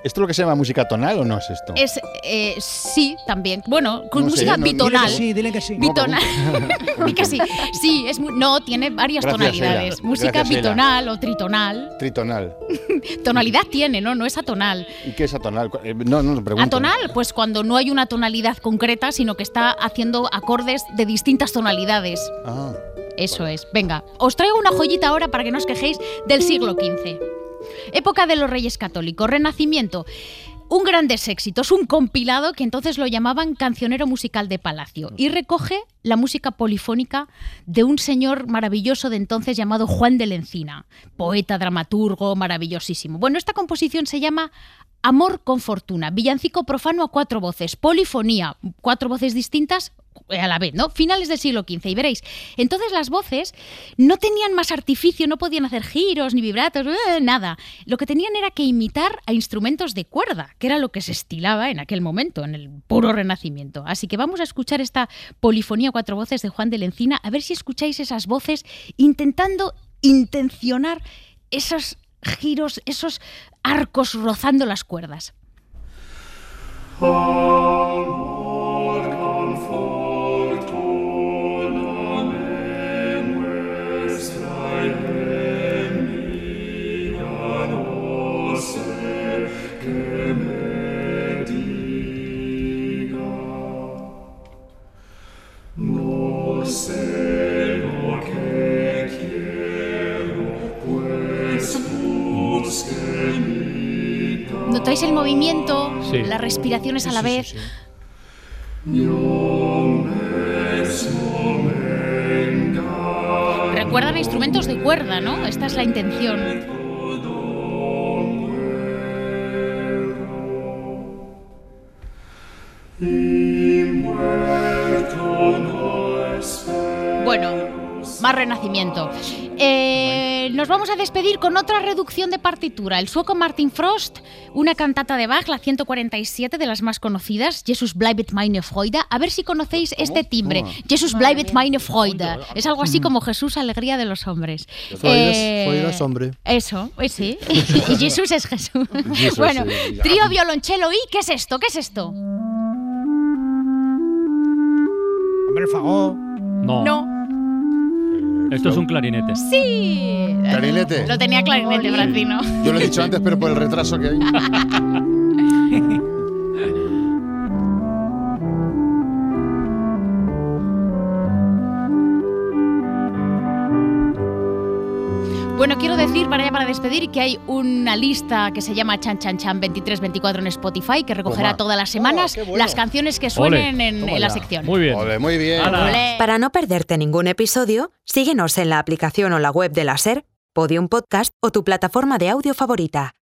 Speaker 10: ¿Esto es lo que se llama música tonal o no es esto?
Speaker 35: Es eh, sí, también. Bueno, con
Speaker 10: No sé,
Speaker 35: música
Speaker 10: no-
Speaker 35: bitonal.
Speaker 10: Sí,
Speaker 11: dile que sí.
Speaker 35: Bitonal. Di que sí. Sí, es no, tiene varias
Speaker 10: Gracias,
Speaker 35: tonalidades.
Speaker 10: Sheila.
Speaker 35: Música
Speaker 10: Gracias, Sheila.
Speaker 35: bitonal o tritonal.
Speaker 10: Tritonal.
Speaker 35: Tonalidad tiene, ¿no? No es atonal.
Speaker 10: ¿Y qué es atonal? Eh, No, no, pregunto.
Speaker 35: Atonal, pues cuando no hay una tonalidad concreta, sino que está haciendo acordes de distintas tonalidades.
Speaker 10: Ah.
Speaker 35: Eso es. Venga, os traigo una joyita ahora para que no os quejéis del siglo XV. Época de los Reyes Católicos, Renacimiento. Un grandes éxitos, un compilado que entonces lo llamaban Cancionero Musical de Palacio y recoge la música polifónica de un señor maravilloso de entonces llamado Juan de la Encina, poeta, dramaturgo, maravillosísimo. Bueno, esta composición se llama Amor con Fortuna, villancico profano a cuatro voces, polifonía, cuatro voces distintas, a la vez, ¿no? Finales del siglo XV, y veréis. Entonces las voces no tenían más artificio, no podían hacer giros ni vibratos, eh, nada. Lo que tenían era que imitar a instrumentos de cuerda, que era lo que se estilaba en aquel momento, en el puro renacimiento. Así que vamos a escuchar esta polifonía cuatro voces de Juan de la Encina, a ver si escucháis esas voces intentando intencionar esos giros, esos arcos rozando las cuerdas.
Speaker 16: No
Speaker 35: ¿Notáis el movimiento?
Speaker 16: Sí.
Speaker 35: Las respiraciones a la vez.
Speaker 16: Mismo venga.
Speaker 35: Recuerdan a instrumentos de cuerda, ¿no? Esta es la intención. Bueno, más renacimiento. Eh, nos vamos a despedir con otra reducción de partitura. El sueco Martin Frost, una cantata de Bach, la 147 de las más conocidas, Jesus bleibet meine Freude. A ver si conocéis este timbre.
Speaker 3: ¿Cómo?
Speaker 35: Jesus bleibet meine Freude. Es algo así como Jesús, alegría de los hombres.
Speaker 3: Freude es-
Speaker 35: Eh,
Speaker 3: Freude es hombre.
Speaker 35: Eso, pues sí. y Jesús es Jesús. Bueno,
Speaker 3: sí.
Speaker 35: trío violonchelo y ¿qué es esto? ¿Qué es esto?
Speaker 11: Hombre, fagot.
Speaker 8: No.
Speaker 35: No.
Speaker 8: Esto es un clarinete.
Speaker 35: Sí.
Speaker 10: ¿Clarinete?
Speaker 35: Lo tenía clarinete, Francino.
Speaker 10: Yo lo he dicho antes, pero por el retraso que hay.
Speaker 35: Bueno, quiero decir para ya para despedir que hay una lista que se llama Chan Chan Chan 2324 en Spotify que recogerá
Speaker 28: Toma.
Speaker 35: todas las semanas las canciones que suenen
Speaker 28: Ole.
Speaker 35: en, la sección.
Speaker 8: Muy bien.
Speaker 10: Ole, muy bien.
Speaker 33: Para no perderte ningún episodio, síguenos en la aplicación o la web de la SER, Podium Podcast o tu plataforma de audio favorita.